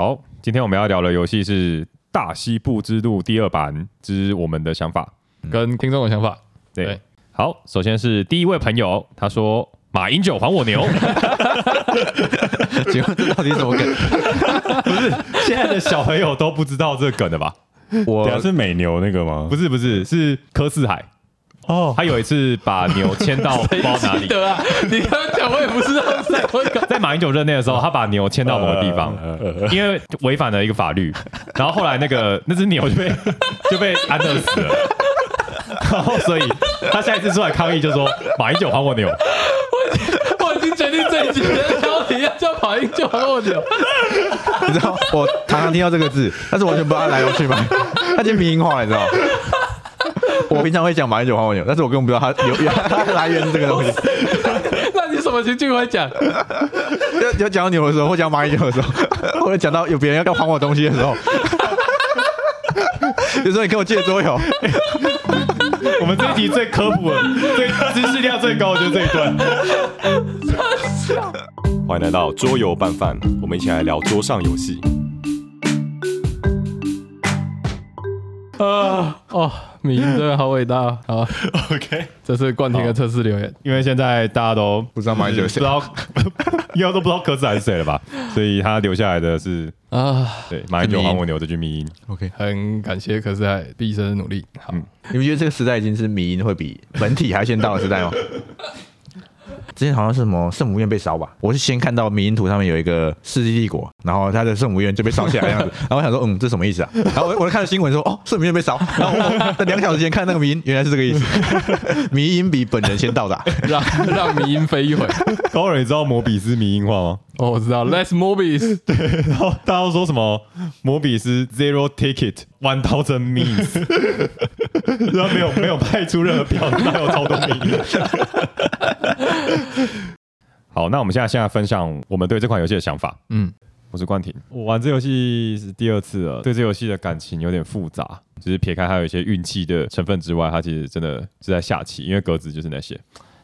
好，今天我们要聊的游戏是《大西部之路》第二版之我们的想法。跟听众的想法。对，对好，首先是第一位朋友，他说：“马英九还我牛。请问这到底是什么梗？” 不是现在的小朋友都不知道这个梗的吧？我对啊，是美牛那个吗？不是，不是，是柯四海。哦，他有一次把牛牵到不知道哪里，得啊，你刚刚讲我也不知道。在马英九任内的时候，他把牛牵到某个地方，因为违反了一个法律，然后后来那个那只牛就被就被安乐死了，然后所以他下一次出来抗议就说马英九还我牛，我已经决定这一集的标题要叫跑英九还我牛。你知道，我常常听到这个字，但是完全不知道它来龙去脉，它已经民营化了，你知道吗？我平常会讲马英九还我牛，但是我根本不知道它有 来源是这个东西。那你什么情境会讲？要要讲到牛的时候，或讲到马英九的时候，或者讲到有别人要还我东西的时候，有时候你跟我借桌游，我们这一集最科普的、最知识量最高的就是这一段。欢迎来到桌游拌饭，我们一起来聊桌上游戏。啊 哦，米音真的好伟大。好，OK，这是冠廷的测试留言。因为现在大家都不知道马英九是谁不知道，应该都不知道柯志还是谁了吧？所以他留下来的是啊，对马英九还我牛这句迷音。OK，很感谢柯志海毕生的努力。好，你们觉得这个时代已经是迷音会比本体还先到的时代吗？之前好像是什么圣母院被烧吧，我是先看到迷因图上面有一个世纪帝国，然后他的圣母院就被烧起来的样子，然后我想说，嗯，这什么意思啊？然后我我就看了新闻说，哦，圣母院被烧，然后我在两小时前看那个迷因，原来是这个意思，迷因比本人先到达，让让迷音飞一会。高人，你知道摩比斯迷音化吗？哦，我知道，Let's movies。然后大家都说什么摩比斯 zero ticket one thousand means，然后没有没有派出任何票，哪有超多 名？好，那我们现在现在分享我们对这款游戏的想法。嗯，我是冠廷，我玩这游戏是第二次了，对这游戏的感情有点复杂，就是撇开它有一些运气的成分之外，它其实真的是在下棋，因为格子就是那些。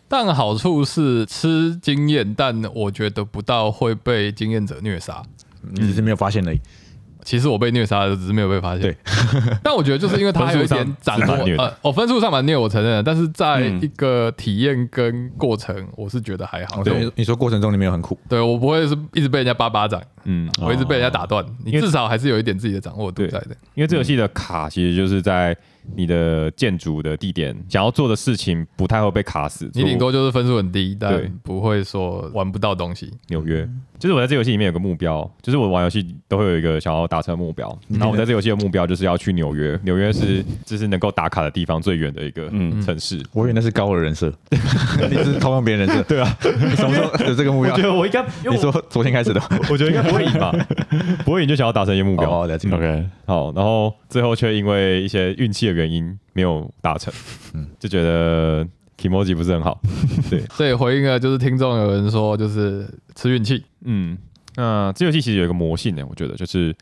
但好处是吃经验，但我觉得不到会被经验者虐杀。你只是没有发现而已。其实我被虐杀的，只是没有被发现。对，但我觉得就是因为它有一点掌握呃，我分数上蛮虐，我承认了。但是在嗯一个体验跟过程，我是觉得还好。对，你说过程中你没有很苦，对我不会是一直被人家巴巴掌，嗯，我一直被人家打断。你至少还是有一点自己的掌握度在的。因为这游戏的卡其实就是在你的建筑的地点想要做的事情不太会被卡死，你顶多就是分数很低，但不会说玩不到东西。纽约。就是我在这游戏里面有个目标，就是我玩游戏都会有一个想要达成的目标，然后我在这游戏的目标就是要去纽约，纽约是就是能够打卡的地方最远的一个嗯。城市。我以为那是高的人设，你是偷用别人人设，对啊，你什么时候有这个目标？我觉？得我应该，你说昨天开始的，我觉得应该不会赢吧，不会赢就想要达成一个目标。哦，了解。OK，好，然后最后却因为一些运气的原因没有达成，嗯。就觉得 Kimoji 不是很好。对，这也回应了，就是听众有人说，就是吃运气。嗯，那这游戏其实有一个魔性呢，我觉得就是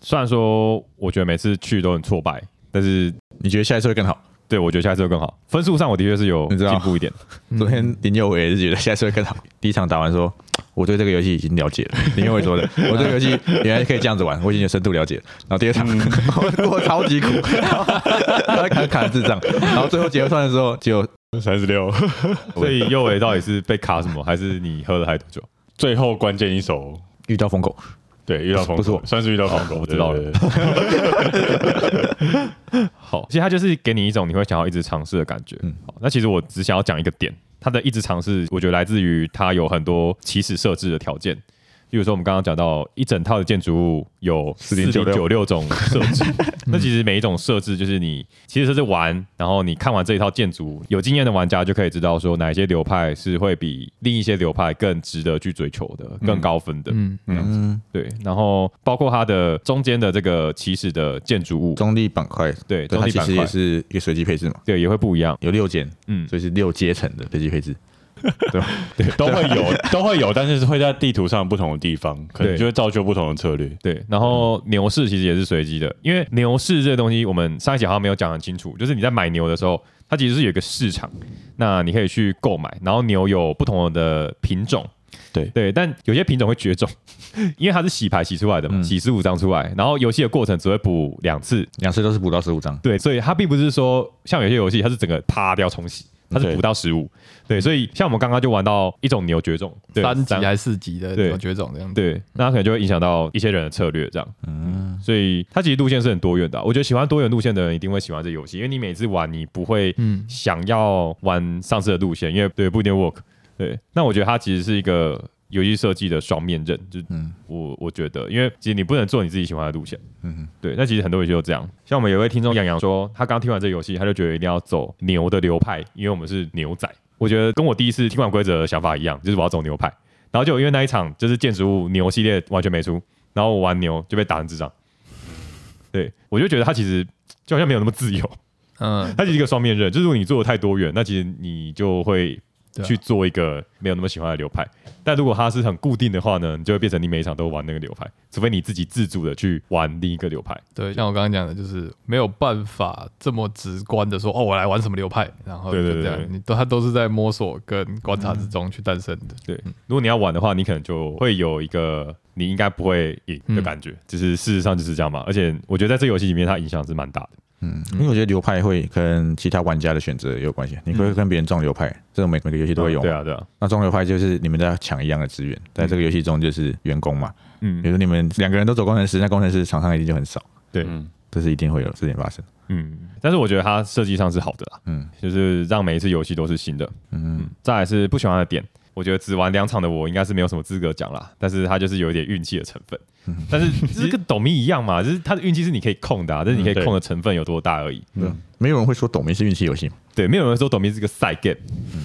虽然说我觉得每次去都很挫败，但是你觉得下一次会更好？对我觉得下一次会更好。分数上我的确是有你知道进步一点。昨天林佑伟也是觉得下一次会更好。第一场打完说，我对这个游戏已经了解了。林佑伟说的，我对这个游戏原来可以这样子玩，我已经有深度了解了。然后第二场我超级苦，然后然后砍砍智障，然后最后结算的时候就三十六，所以右尾到底是被卡什么，还是你喝了太多酒？最后关键一手，遇到风口，对，遇到风口，不是我。算是遇到风口，哦我知道了。好，其实它就是给你一种你会想要一直尝试的感觉。嗯。好，那其实我只想要讲一个点，它的一直尝试，我觉得来自于它有很多起始设置的条件。例如说，我们刚刚讲到一整套的建筑物有四零九4096六种设置，那其实每一种设置就是你其实设置完，然后你看完这一套建筑，有经验的玩家就可以知道说哪一些流派是会比另一些流派更值得去追求的、更高分的。嗯，嗯，对，然后包括它的中间的这个起始的建筑物，中立板块，对，对，它其实也中地板块，是一个随机配置嘛，对，也会不一样。有六间，嗯，所以是六阶层的随机配置。都会有，都会有，但是会在地图上不同的地方，可能对。就会造就不同的策略。对，然后牛市其实也是随机的，因为牛市这个东西，我们上一集好像没有讲很清楚，就是你在买牛的时候，它其实是有一个市场，那你可以去购买，然后牛有不同的品种，对。对，但有些品种会绝种，因为它是洗牌洗出来的嘛，嗯。洗十五张出来，然后游戏的过程只会补两次，两次都是补到十五张，对，所以它并不是说像有些游戏它是整个啪掉重洗，它是对补到十五，对，所以像我们刚刚就玩到一种牛绝种，对三级还是四级的对有绝种这样子。对，那它可能就会影响到一些人的策略，这样。嗯，所以它其实路线是很多元的啊、我觉得喜欢多元路线的人一定会喜欢这游戏，因为你每次玩你不会嗯想要玩上次的路线，因为对不一定 work。对，那我觉得它其实是一个游戏设计的双面刃，就嗯我我觉得，因为其实你不能做你自己喜欢的路线。嗯对，那其实很多游戏都这样。像我们有一位听众杨洋说，他刚听完这个游戏，他就觉得一定要走牛的流派，因为我们是牛仔。我觉得跟我第一次听完规则的想法一样，就是我要走牛派。然后就因为那一场就是建筑物牛系列完全没出，然后我玩牛就被打成智障。对，我就觉得他其实就好像没有那么自由，嗯，他其实一个双面刃，就是如果你做的太多元，那其实你就会去做一个没有那么喜欢的流派。但如果它是很固定的话呢，你就会变成你每一场都玩那个流派，除非你自己自主的去玩另一个流派。对，像我刚刚讲的，就是没有办法这么直观的说，哦，我来玩什么流派，然后对对就这样对，你都它都是在摸索跟观察之中去诞生的。对，如果你要玩的话，你可能就会有一个你应该不会赢的感觉，就是事实上就是这样嘛。而且我觉得在这个游戏里面，它影响是蛮大的。嗯，因为我觉得流派会跟其他玩家的选择有关系，你会跟别人撞流派，这种每每个游戏都会有。对，啊，对啊，那撞流派就是你们在抢一样的资源，在这个游戏中就是员工嘛，嗯比如说你们两个人都走工程师，那工程师场上一定就很少，对，嗯，这是一定会有事情发生。嗯。但是我觉得它设计上是好的啦，嗯就是让每一次游戏都是新的。嗯，再来是不喜欢的点，我觉得只玩两场的我应该是没有什么资格讲啦，但是它就是有一点运气的成分。但是 就是跟抖咪一样嘛，就是他的运气是你可以控的、啊，但是你可以控的成分有多大而已。嗯，没有人会说抖音是运气游戏，对，没有人说抖咪是个赛 game，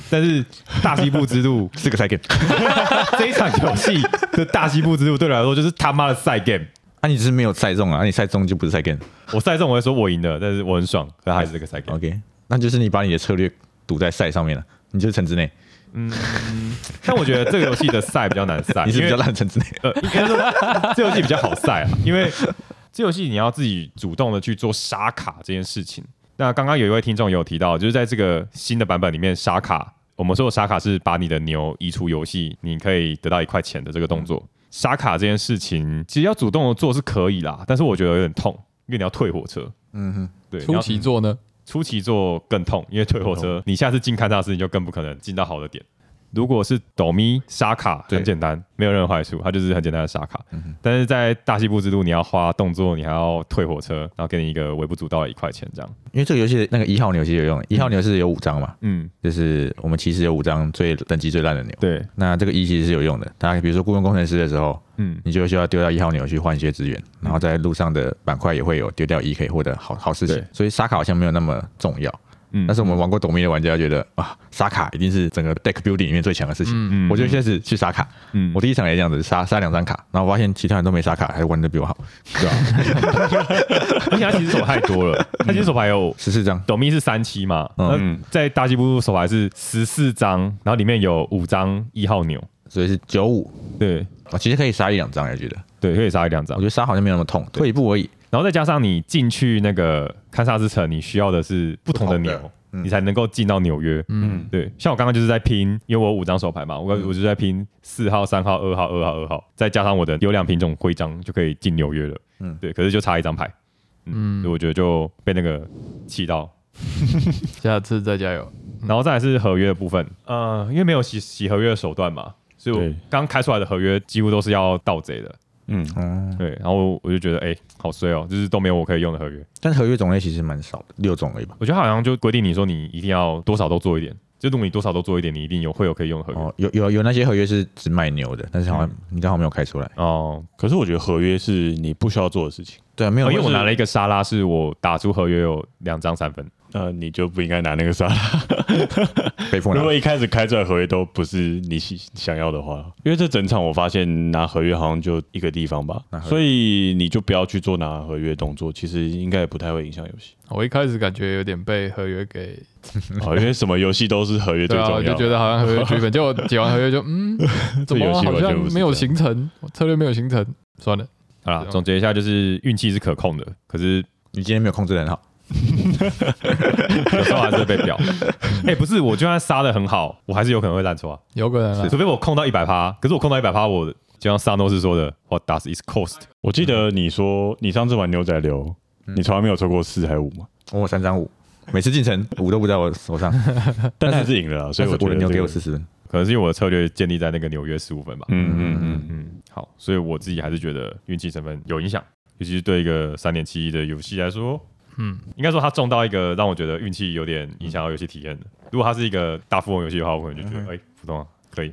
但是大西部之路 是个 second。这一场游戏的大西部之路对我来说就是他妈的赛 game。啊，你只是没有赛中啊，啊你赛中就不是 second。我赛中我会说我赢了，但是我很爽，可它还是这个赛 game。OK，那就是你把你的策略赌在赛上面了，你就是城之内，但我觉得这个游戏的赛比较难赛，你是比较烂的城之内。呃，应该说这游戏比较好赛啊，因为这游戏你要自己主动的去做杀卡这件事情。那刚刚有一位听众有提到，就是在这个新的版本里面，杀卡，我们说的杀卡是把你的牛移出游戏，你可以得到一块钱的这个动作。杀卡这件事情，其实要主动的做是可以啦，但是我觉得有点痛，因为你要退火车。嗯哼，对，你初要期做呢，初期做更痛，因为退火车，你下次进勘察室你就更不可能进到好的点。如果是抖咪沙卡，对。很简单，没有任何坏处，它就是很简单的沙卡。但是在大西部之路，你要花动作，你还要退火车，然后给你一个微不足道的一块钱，这样。因为这个游戏的那个一号牛其实有用，一号牛是有五张嘛，嗯，就是我们其实有五张最等级最烂的牛。对，那这个一其实是有用的，大家比如说雇佣工程师的时候，嗯，你就需要丢掉一号牛去换一些资源，然后在路上的板块也会有丢掉一可以获得好好事情。对，所以沙卡好像没有那么重要。嗯但是我们玩过抖咪的玩家觉得啊，杀卡一定是整个 deck building 里面最强的事情。嗯我就现在是去杀卡，嗯我第一场也这样子杀杀两张卡，然后我发现其他人都没杀卡，还玩的比我好，对啊。而且他其实手牌太多了，他其实手牌有十四张。抖咪是三七嘛，嗯在大西部手牌是十四张，然后里面有五张一号牛，所以是九五，对我其实可以杀一两张，我觉得，对，可以杀一两张我觉。得杀好像没有那么痛，退一步而已。然后再加上你进去那个堪萨斯城，你需要的是不同的牛，的嗯你才能够进到纽约。嗯，对，像我刚刚就是在拼，因为我有五张手牌嘛，我我就在拼四号、三号、二号、二号、二号，再加上我的优良品种徽章，就可以进纽约了。嗯嗯，对，可是就差一张牌，嗯，所以我觉得就被那个气到。下次再加油。然后再来是合约的部分，呃，因为没有洗洗合约的手段嘛，所以我对刚开出来的合约几乎都是要盗贼的。嗯，嗯，对，然后我就觉得，哎、好衰哦，就是都没有我可以用的合约。但合约种类其实蛮少的，六种而已吧。我觉得好像就规定你说你一定要多少都做一点，就如果你多少都做一点，你一定有会有可以用的合约。哦，有有有那些合约是只卖牛的，但是好像你刚好没有开出来。哦，可是我觉得合约是你不需要做的事情，对啊，没有哦因为我拿了一个沙拉，是我打出合约有两张三分。呃，你就不应该拿那个沙拉。被迫拿如果一开始开出来合约都不是你想想要的话，因为这整场我发现拿合约好像就一个地方吧所以你就不要去做拿合约动作，其实应该也不太会影响游戏。我一开始感觉有点被合约给，哦，因为什么游戏都是合约最重要。我就觉得好像合约剧本，结果解完合约就嗯，怎么这游戏好像完全没有形成，策略没有形成，算了，好啦是，啊总结一下，就是运气是可控的，可是你今天没有控制得很好，有时候还是被表。哎、不是，我就算杀的很好，我还是有可能会烂错啊。有可能啊除非我控到一百趴，可是我控到一百趴，我就像萨诺斯说的，What does it cost？我记得你说你上次玩牛仔流，你从来没有抽过四还是五吗？我有三张五，每次进城五都不在我手上，但还是赢了，所以我觉得但是我的牛给我这个四十分。可能是因为我的策略建立在那个纽约十五分吧。嗯嗯嗯，嗯，好，所以我自己还是觉得运气成分有影响，尤其是对一个三点七一的游戏来说，嗯，应该说他中到一个让我觉得运气有点影响到游戏体验的。如果他是一个大富翁游戏的话，我可能就觉得，哎、普通啊，可以。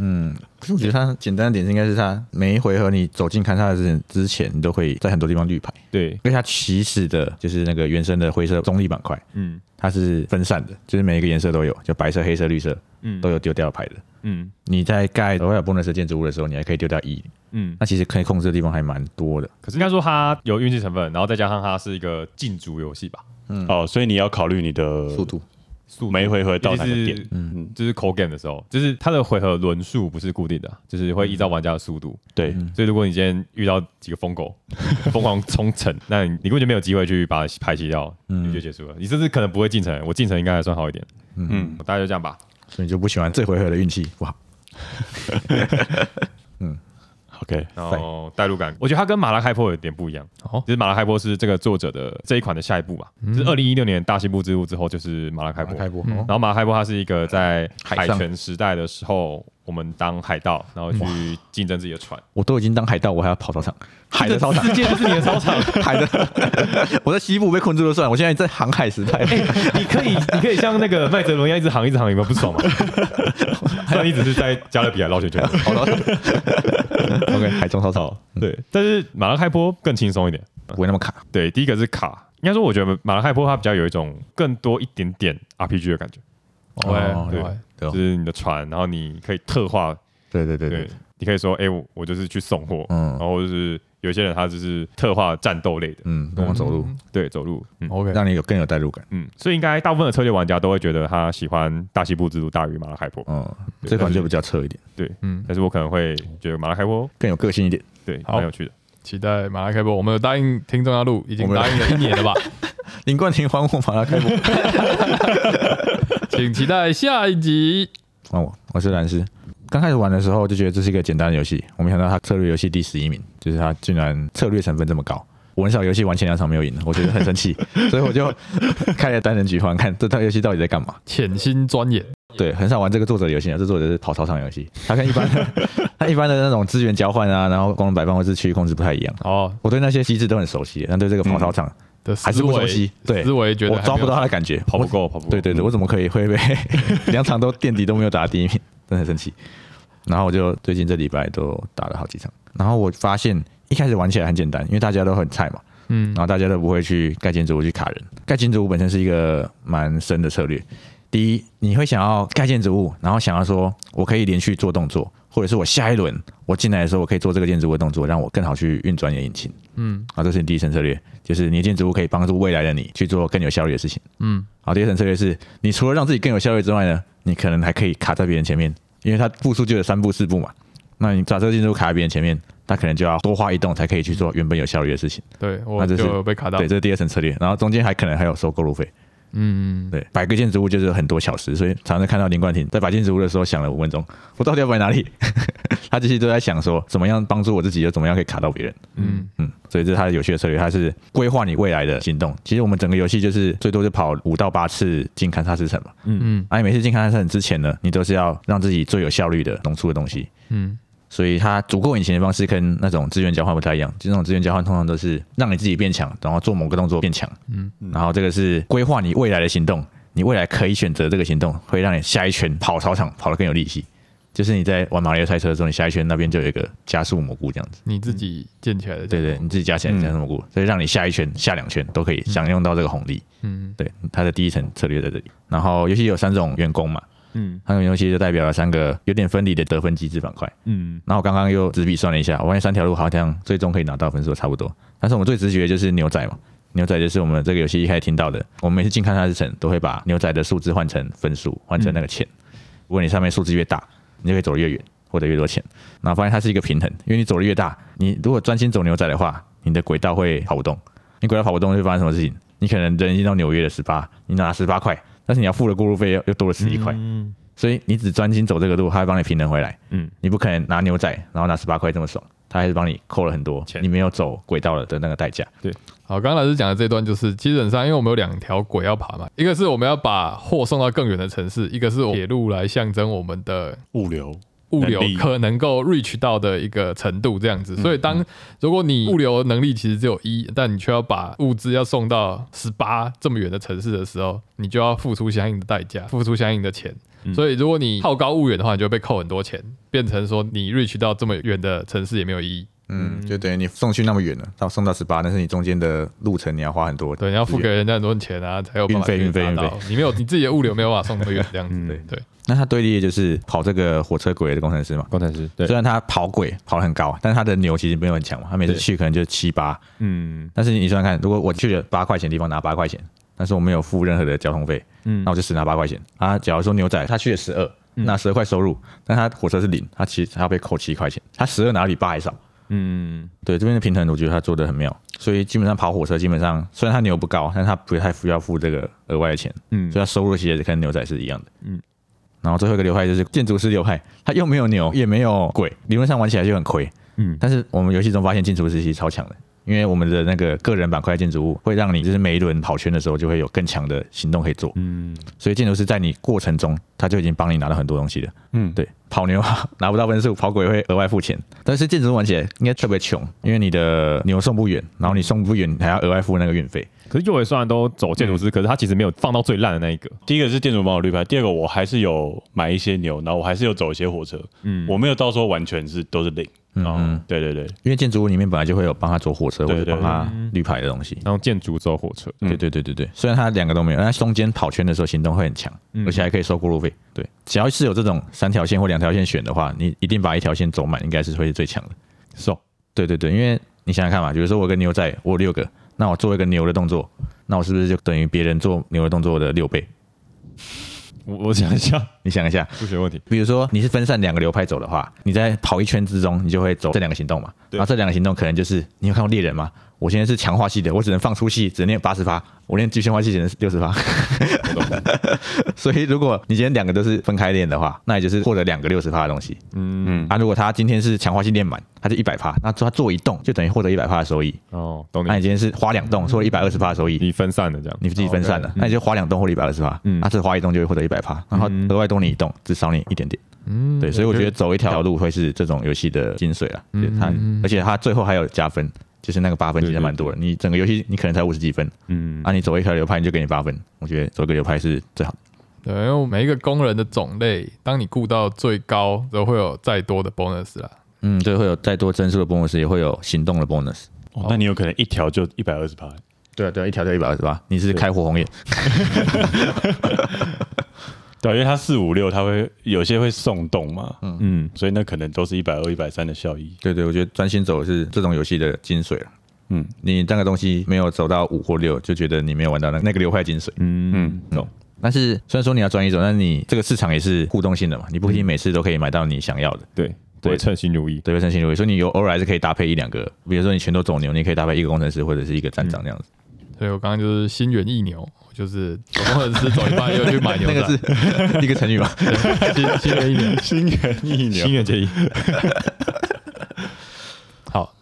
嗯，可 是我觉得它简单的点是应该是它每一回合你走进勘察之前之前，你都会在很多地方绿牌，对，因为它起始的就是那个原生的灰色中立板块，嗯。它是分散的，就是每一个颜色都有，就白色、黑色、绿色嗯。都有丢掉牌的。嗯。你在盖额外有 bonus 的建筑物的时候，你还可以丢掉一，嗯。那其实可以控制的地方还蛮多的。可是应该说它有运气成分，然后再加上它是一个竞逐游戏吧，嗯。哦，所以你要考虑你的速度，速每一回合到是点，嗯就是 core game 的时候，就是它的回合轮数不是固定的啊，就是会依照玩家的速度。对，所以如果你今天遇到几个疯狗疯狂冲城，那你你根本就没有机会去把它排挤掉，你就结束了。你甚至可能不会进城，我进城应该还算好一点。嗯，大概就这样吧。所以你就不喜欢这回合的运气不好。OK，然后代入感，我觉得它跟马拉开坡有点不一样。哦。其实马拉开坡是这个作者的这一款的下一步吧，就是二零一六年大西部之路之后就是马拉开坡。开播，嗯哦。然后马拉开坡它是一个在海权时代的时候，我们当海盗，然后去竞争自己的船。我都已经当海盗，我还要跑操场，海的操场，世界就是你的操场。海的，我在西部被困住了算了，我现在在航海时代。你可以，你可以像那个麦哲伦一样一直航一直航，有没有不爽吗？虽然你只是在加勒比海绕圈圈，好了，OK，海中操场对，但是马拉开坡更轻松一点。不会那么卡。对，第一个是卡，应该说我觉得马拉开坡它比较有一种更多一点点 RPG 的感觉，哦对对哦。就是你的船，然后你可以特化，对对对对。对，，你可以说，哎、我我就是去送货，嗯。然后就是有些人他就是特化战斗类的，嗯，跟我走路，对，走路，嗯。OK，让你有更有代入感。嗯，所以应该大部分的策略玩家都会觉得他喜欢大西部之路大于马拉开坡，嗯，对这款就比较侧一点，对，嗯，但是我可能会觉得马拉开坡更有个性一点。对好。蛮有趣的。期待马拉开播，我们有答应听众要录，已经我们答应了一年了吧？林冠廷还我马拉开播，请期待下一集。换我，我是蓝斯。刚开始玩的时候就觉得这是一个简单的游戏，我没想到它策略游戏第十一名，就是它竟然策略成分这么高。我很少游戏玩前两场没有赢的，我觉得很生气，所以我就开了单人局玩，看这套游戏到底在干嘛。潜心钻研，对，很少玩这个作者的游戏啊，这作者是跑操场游戏，它跟一般的 它一般的那种资源交换啊，然后功能摆放或是区域控制不太一样。哦我对那些机制都很熟悉，但对这个跑操场的还是不熟悉。对，思维觉得我抓不到他的感觉，跑不够，跑不够。对对对，我怎么可以会被 两场都垫底都没有打第一名，真的很生气。然后我就最近这礼拜都打了好几场，然后我发现一开始玩起来很简单，因为大家都很菜嘛，嗯然后大家都不会去盖建筑物去卡人。盖建筑物本身是一个蛮深的策略。第一，你会想要盖建筑物，然后想要说我可以连续做动作，或者是我下一轮我进来的时候，我可以做这个建筑物的动作，让我更好去运转你的引擎。嗯啊，这是你第一层策略，就是你的建筑物可以帮助未来的你去做更有效率的事情。嗯好，第二层策略是你除了让自己更有效率之外呢，你可能还可以卡在别人前面，因为它步数就有三步四步嘛。那你把这个建筑物卡在别人前面，他可能就要多花一栋才可以去做原本有效率的事情。对我那这是就被卡到对，，这是第二层策略。然后中间还可能还有收购路费。嗯对，摆个建筑物就是很多小时，所以常常看到林冠廷在摆建筑物的时候想了五分钟，我到底要摆哪里？他其实都在想说怎么样帮助我自己，又怎么样可以卡到别人。嗯嗯，所以这是他的有趣的策略，他是规划你未来的行动。其实我们整个游戏就是最多就跑五到八次进堪萨斯城嘛，嗯嗯而、啊、每次进堪萨斯城之前呢，你都是要让自己最有效率的弄出的东西。嗯所以它足够引擎的方式跟那种资源交换不太一样，就那种资源交换通常都是让你自己变强，然后做某个动作变强，嗯。然后这个是规划你未来的行动，你未来可以选择这个行动，会让你下一圈跑操场跑得更有力气。就是你在玩马里奥赛车的时候，你下一圈那边就有一个加速蘑菇这样子，你自己建起来的，对对，你自己加起来加速蘑菇，所以让你下一圈、下两圈都可以享用到这个红利。嗯。对，它的第一层策略在这里。然后游戏有三种员工嘛，嗯三种游戏就代表了三个有点分离的得分机制板块。嗯然后我刚刚又纸笔算了一下，我发现三条路好像最终可以拿到分数差不多，但是我们最直觉的就是牛仔嘛，牛仔就是我们这个游戏一开始听到的，我们每次进看它之城都会把牛仔的数字换成分数，换成那个钱。如果你上面数字越大，你就可以走得越远，获得越多钱。然后发现它是一个平衡，因为你走得越大，你如果专心走牛仔的话，你的轨道会跑不动，你轨道跑不动会发生什么事情？你可能人已经到纽约的十八，你拿十八块，但是你要付的过路费又又多了十一块，嗯。所以你只专心走这个路，他会帮你平衡回来。嗯，你不可能拿牛仔然后拿十八块这么爽，他还是帮你扣了很多钱。你没有走轨道了的那个代价。对。好，刚刚老师讲的这段就是，基本上因为我们有两条轨要爬嘛，一个是我们要把货送到更远的城市，一个是铁路来象征我们的物流物流可能够 reach 到的一个程度，这样子。所以当如果你物流能力其实只有一，但你却要把物资要送到十八这么远的城市的时候，你就要付出相应的代价，付出相应的钱。所以如果你好高骛远的话，你就会被扣很多钱，变成说你 reach 到这么远的城市也没有意义。嗯，就等于你送去那么远了，到送到十八，但是你中间的路程你要花很多，对，你要付给人家很多钱啊，才有运费运费运费你没有你自己的物流没有办法送那么远，这样子。对对，那他对立的就是跑这个火车轨的工程师嘛。工程师对虽，然他跑轨跑得很高，但是他的牛其实没有很强嘛，他每次去可能就七八。嗯但是你算算看，如果我去了八块钱的地方拿八块钱，但是我没有付任何的交通费，嗯那我就只拿八块钱啊。假如说牛仔他去了十二，拿十二块收入，但他火车是零，他其实他要被扣七块钱，他十二拿的比八还少。嗯对这边的平衡，我觉得他做的很妙，所以基本上跑火车基本上虽然他牛不高，但是他不太需要付这个额外的钱，嗯所以他收入其实跟牛仔是一样的。嗯嗯，然后最后一个流派就是建筑师流派，它又没有牛也没有鬼，理论上玩起来就很亏。嗯。但是我们游戏中发现建筑师其实超强的，因为我们的那个个人板块建筑物会让你就是每一轮跑圈的时候就会有更强的行动可以做，嗯。所以建筑师在你过程中他就已经帮你拿到很多东西了。嗯，对，跑牛 拿不到分数，跑鬼会额外付钱。但是建筑玩起来应该特别穷，因为你的牛送不远，然后你送不远，你还要额外付那个运费。可是右尾虽然都走建筑师，可是他其实没有放到最烂的那一个。第一个是建筑帮我绿牌，第二个我还是有买一些牛，然后我还是有走一些火车，嗯我没有到时候完全是都是零。嗯，对对对，因为建筑物里面本来就会有帮他做火车或者帮他绿牌的东西。然后建筑走火车，对对对对对，虽然他两个都没有，但他中间跑圈的时候行动会很强，嗯而且还可以收过路费。对，只要是有这种三条线或两条线选的话，你一定把一条线走满，应该是会是最强的。So，对对对，因为你想想看嘛，比如说我跟牛仔，我有六个，那我做一个牛的动作，那我是不是就等于别人做牛的动作的六倍？我我想一下，你想一下，数学问题。比如说你是分散两个流派走的话，你在跑一圈之中，你就会走这两个行动嘛。然后这两个行动可能就是你有看过猎人吗？我现在是强化系的，我只能放粗系，只能练八十发，我练具象化系只能六十发。所以如果你今天两个都是分开练的话，那也就是获得两个六十发的东西。嗯嗯，啊，如果他今天是强化系练满，他就一百发，那他做一动就等于获得一百发的收益。哦，懂你那你。今天是花两动，获得一百二十发的收益。你分散了这样，你自己分散了，那你就花两动获得一百二十发，嗯那这花一动就会获得一百发，然后额外多你一动，只少你一点点。嗯，对，所以我觉得走一条路会是这种游戏的精髓了。对它，而且它最后还有加分，就是那个八分其实蛮多的。你整个游戏你可能才五十几分，嗯啊，你走一条流派你就给你八分，我觉得走一个流派是最好的。对，因为每一个工人的种类，当你顾到最高，都会有再多的 bonus 啦。嗯，对，会有再多帧数的 bonus，也会有行动的 bonus。哦那你有可能一条就一百二十趴，对啊，对啊，一条就一百二十八，你是开火红眼，对啊，因为它四五六它会有些会送动嘛，嗯嗯，所以那可能都是一百二、一百三的效益。对对，我觉得专心走是这种游戏的精髓了。嗯你那个东西没有走到五或六，就觉得你没有玩到那那个流派精髓。嗯嗯嗯，懂。但是虽然说你要专一走，但是你这个市场也是互动性的嘛，你不一定每次都可以买到你想要的。对，不会称心如意。对，会称心如意，所以你有偶尔还是可以搭配一两个，比如说你全都走牛，你可以搭配一个工程师或者是一个站长这样子。所以我刚刚就是心猿意牛，就是走工程师走一半又去买牛 那，个是一个成语吧？心 心猿意牛。心猿意牛心愿结义。好，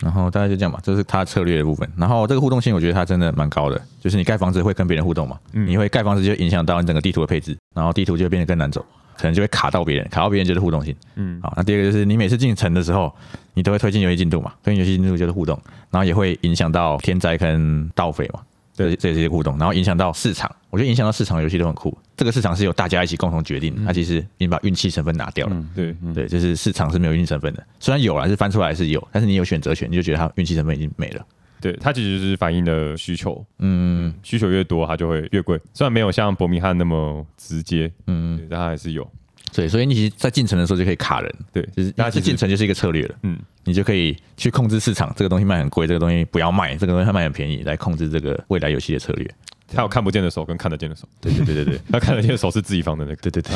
然后大概就这样吧，这是它策略的部分。然后这个互动性，我觉得它真的蛮高的，就是你盖房子会跟别人互动嘛，嗯你会盖房子就影响到你整个地图的配置，然后地图就会变得更难走，可能就会卡到别人，卡到别人就是互动性。嗯，好，那第二个就是你每次进城的时候，你都会推进游戏进度嘛，推进游戏进度就是互动，然后也会影响到天灾跟盗匪嘛，对，这也是一个互动，然后影响到市场，我觉得影响到市场游戏都很酷。这个市场是由大家一起共同决定的，它其实已经把运气成分拿掉了。嗯，对，对，就是市场是没有运气成分的，虽然有啦，是翻出来是有，但是你有选择权，你就觉得它运气成分已经没了。对，它其实就是反映的需求，嗯需求越多，它就会越贵。虽然没有像伯明翰那么直接，嗯，对但它还是有。对，所以你其实，在进城的时候就可以卡人，对，就是它大家其实进城就是一个策略了，嗯，你就可以去控制市场，这个东西卖很贵，这个东西不要卖，这个东西它卖很便宜，来控制这个未来游戏的策略。他有看不见的手跟看得见的手，对对对对对 他看得见的手是自己放的那个。对对对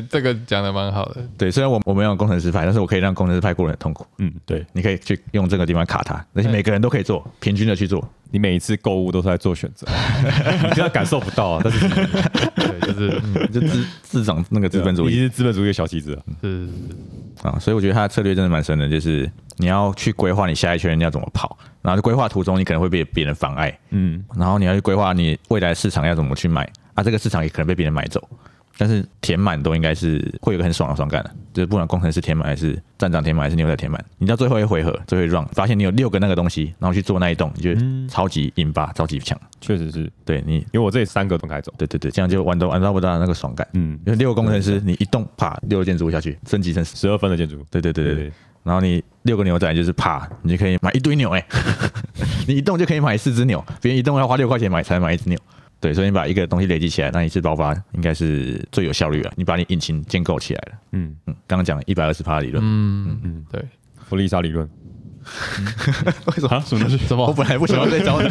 对，这个讲的蛮好的。对。虽然我我没有工程师派，但是我可以让工程师派过人很痛苦。嗯，对，你可以去用这个地方卡他，而且每个人都可以做，平均的去做。你每一次购物都是在做选择，你这样感受不到啊。但是对，就是嗯 就资自长那个资本主义你是资本主义的小棋子啊。是是啊，所以我觉得他的策略真的蛮深的，就是你要去规划你下一圈要怎么跑，然后规划途中你可能会被别人妨碍，嗯，然后你要去规划你未来市场要怎么去买啊，这个市场也可能被别人买走。但是填满都应该是会有个很爽的爽感的，就是不管工程师填满还是站长填满还是牛仔填满，你到最后一回合最后一 round 发现你有六个那个东西，然后去做那一栋，你就超级硬巴，超级强。确实是对你，因为我这里三个分开走。对对对，这样就玩都玩到不到那个爽感。嗯，因为六个工程师，你一栋啪六个建筑物下去，升级成十。十二分的建筑。对对对对对。然后你六个牛仔就是啪，你就可以买一堆牛哎、你一动就可以买四只牛，别人一动要花六块钱买才买一只牛。对，所以你把一个东西累积起来，那一次爆发应该是最有效率了。你把你引擎建构起来了。嗯嗯，刚刚讲一百二十趴理论，嗯嗯，对，弗利萨理论，为什么？啊，什么东西？什么？我本来不喜欢这一招的，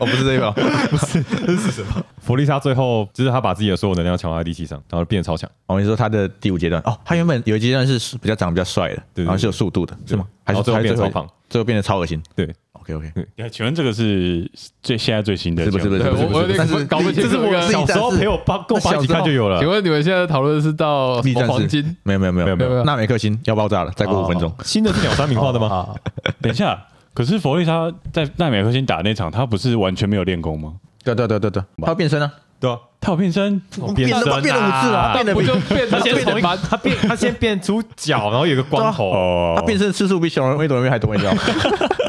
我 不是 这是什么，弗利萨最后就是他把自己的所有能量强化在力气上，然后变得超强。我跟你说他的第五阶段哦，他原本有一阶段是比较长得比较帅的，然后是有速度的，是吗？还是最后变超胖，最后变得超恶心。对，OK OK，哎请问这个是最现在最新的是不是不是对不是我我有点但是。搞不清楚这是我小时候陪我爸跟我爸一起看就有了。请。问你们现在讨论的是到黄金？没有没有没有没有没有。纳美克星要爆炸了，再过五分钟。新的是鸟山明画的吗？啊，等一下，可是弗利莎在奈美克星打那场，他不是完全没有练功吗？对对对对对，他要变身啊，对啊，他有变身，变身啊变了五次了，变得比不就变成他先从一变成他变他先变出脚，然后有个光头，哦。他变身次数比小人微多人还多，你知道吗？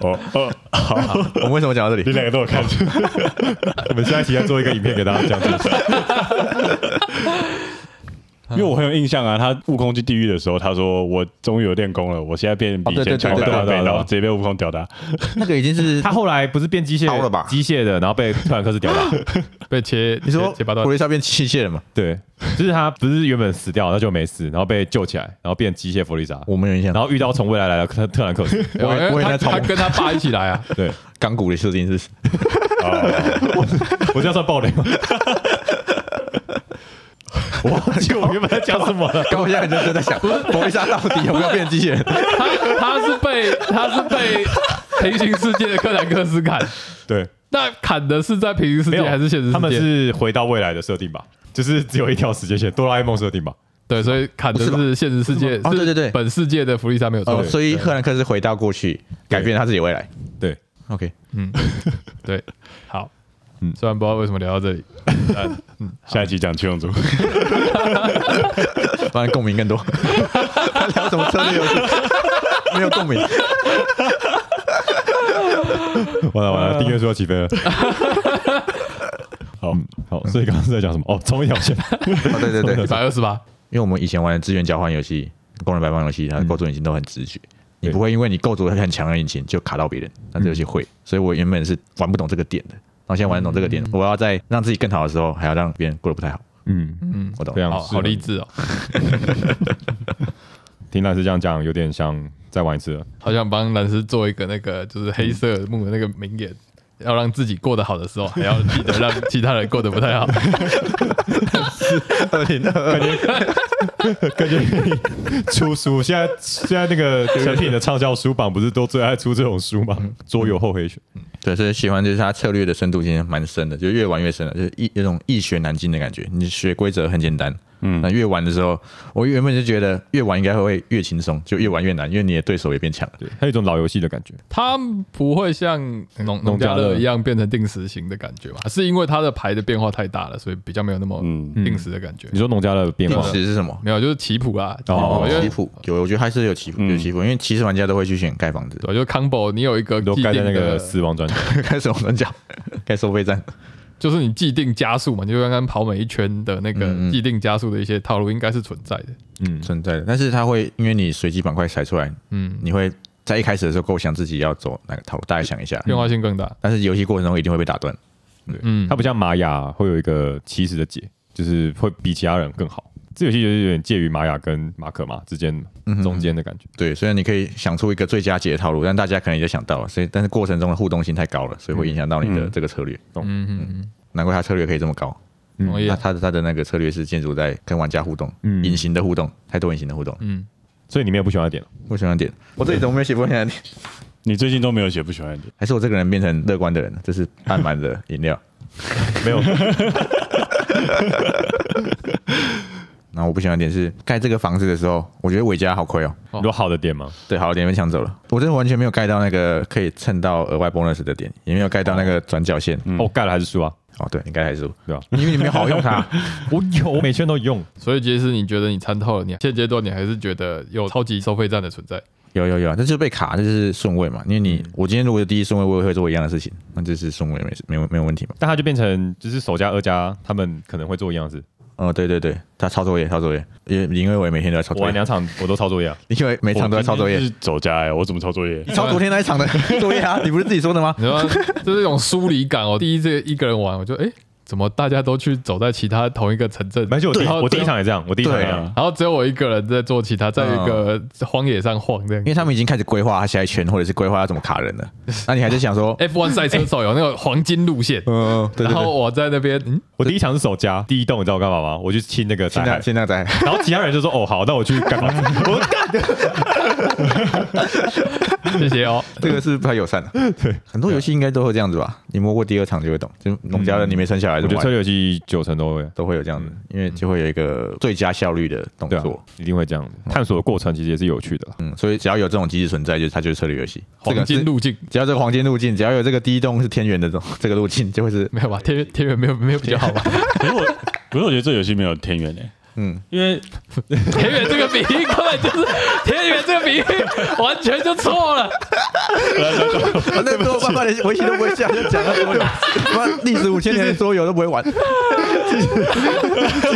哦哦，好我们为什么讲到这里？你两个都有看，我们下一期要做一个影片给大家讲这个。因为我很有印象啊。他悟空去地狱的时候，他说我终于有练功了，我现在变比以前强了然后直接被悟空吊打。那个已经是他后来不是变机械超了吧机械的，然后被特兰克斯屌打。被切，你说切切八段弗，雷莎变机械了嘛？对，就是他不是原本死掉，他就没死，然后被救起来，然后变机械弗利萨，我没有印象然。后遇到从未来来的特特兰克斯。哎我我也他在抄他跟他爸一起来啊，对，钢骨的设定是我这样算暴雷吗？我忘记我原本在讲什么了。刚我现在很认真在想，弗雷莎到底有没有变机器人？他他是被他是被平行世界的克兰克斯砍，对，那砍的是在平行世界还是现实世界？他们是回到未来的设定吧？就是只有一条时间线，哆啦 A 梦设定吧？对，所以砍的是现实世界，是哦对对对。本世界的弗利萨没有错。哦，，所以赫兰克斯回到过去，改变他自己未来。对，OK，嗯。对，好，嗯。虽然不知道为什么聊到这里，但下一集讲七龙珠，发现共鸣更多。他 聊什么策略游戏？没有共鸣。完了完了，订阅数要起飞了。好好，所以刚刚是在讲什么？哦，同一条线。哦，对对对，一百二十八，因为我们以前玩的资源交换游戏、工人白帮游戏，它的构筑引擎都很直觉，你不会因为你构筑很强的引擎就卡到别人，但这游戏会，所以我原本是玩不懂这个点的，然后现在玩懂这个点，我要在让自己更好的时候，还要让别人过得不太好，嗯，嗯，我懂非。常好好励志哦，听蓝斯这样讲，有点像再玩一次了。好想帮蓝斯做一个那个就是黑色幕的那个名言。要让自己过得好的时候，还要记得让其他人过得不太好。二零二 感觉出书，现在现在那个成品的畅销书榜不是都最爱出这种书吗？桌游后黑选，对，所以喜欢就是它策略的深度其实蛮深的，就越玩越深了，就是一有种易学难精的感觉。你学规则很简单，嗯，那越玩的时候，我原本就觉得越玩应该会越轻松，就越玩越难，因为你的对手也变强了。对，它有一种老游戏的感觉。它不会像农农家乐一样变成定时型的感觉吧？是因为它的牌的变化太大了，所以比较没有那么嗯定时的感觉。你说农家乐变定化，时是什么？没有，就是棋谱啊，哦棋谱有，我觉得还是有棋谱，有棋谱，因为其实玩家都会去选盖房子，对，就是 combo，你有一个都盖在那个，死亡专辑。开始我们讲盖收费站，就是你既定加速嘛，你就刚刚跑每一圈的那个既定加速的一些套路，应该是存在的。嗯，存在的，但是它会因为你随机板块踩出来，嗯，你会在一开始的时候构想自己要走哪个套路，大家想一下，变化性更大。但是游戏过程中一定会被打断。嗯它，不像玛雅会有一个起始的解，就是会比其他人更好。这游戏就是有点介于玛雅跟马可嘛之间嗯中间的感觉。对，虽然你可以想出一个最佳解的套路，但大家可能也想到了，所以但是过程中的互动性太高了，所以会影响到你的嗯这个策略。嗯嗯嗯，难怪他策略可以这么高。同意啊。那他的他的那个策略是建筑在跟玩家互动，嗯隐形的互动，太多隐形的互动。嗯，所以你没有不喜欢的点了。我喜欢点，我这里怎么没有写不喜欢的点？你最近都没有写不喜欢的点，还是我这个人变成乐观的人了？这是半满的饮料。没有，然后我不喜欢的点是盖这个房子的时候，我觉得伟嘉好亏哦。你有好的点吗？对，好的点被抢走了。我真的完全没有盖到那个可以蹭到额外 bonus 的点，也没有盖到那个转角线。嗯哦，盖了还是输啊？哦，对你盖还是输对吧？因为你没有好好用它。我有，我每圈都用。所以其实你觉得你参透了，你现阶段你还是觉得有超级收费站的存在。有有有，那就是被卡，这就是顺位嘛。因为你我今天如果有第一顺位，我也会做一样的事情，那这是顺位没事没有没有问题嘛。但它就变成就是首家、二家他们可能会做一样的事。哦，对对对，他抄作业抄作业，因为因为我也每天都在抄作业，我玩两场我都抄作业啊。因为每场都在抄作业是走家哎，我怎么抄作业？你抄昨天那一场的 作业啊？你不是自己说的吗？你说就是一种疏离感哦。第一这个一个人玩，我就哎、诶怎么大家都去走在其他同一个城镇？没关系，我第我第一场也这样，我第一场也这对样。然后只有我一个人在做其他，在一个荒野上晃这样因。为他们已经开始规划他下一圈，或者是规划要怎么卡人了。那你还在想说，F1 赛车手有那个黄金路线，嗯，然后我在那边，嗯，我第一场是首家，第一栋你知道我干嘛吗？我去清那个现灾害在，现在在，然后其他人就说哦好，那我去干嘛？我说干，谢谢哦。这个是不太友善的。对，很多游戏应该都会这样子吧？你摸过第二场就会懂，就农家乐你没生小孩怎么玩我觉得策略游戏九成都会，都会有这样子，因为就会有一个最佳效率的动作。，一定会这样。探索的过程其实也是有趣的。嗯，所以只要有这种机制存在，就是它就是策略游戏。这黄个金路径只要这个黄金路径，只要有这个第一栋是天元的这种 这个路径，就会是没有吧？天元天元没有没有比较好吧？可是我，可是我觉得这游戏没有天元诶，嗯，因为田园这个比喻根本就是田园这个比喻完全就错了。反正多半半的围棋都不会下，就讲到桌游，妈历史五千年的桌游都不会玩。其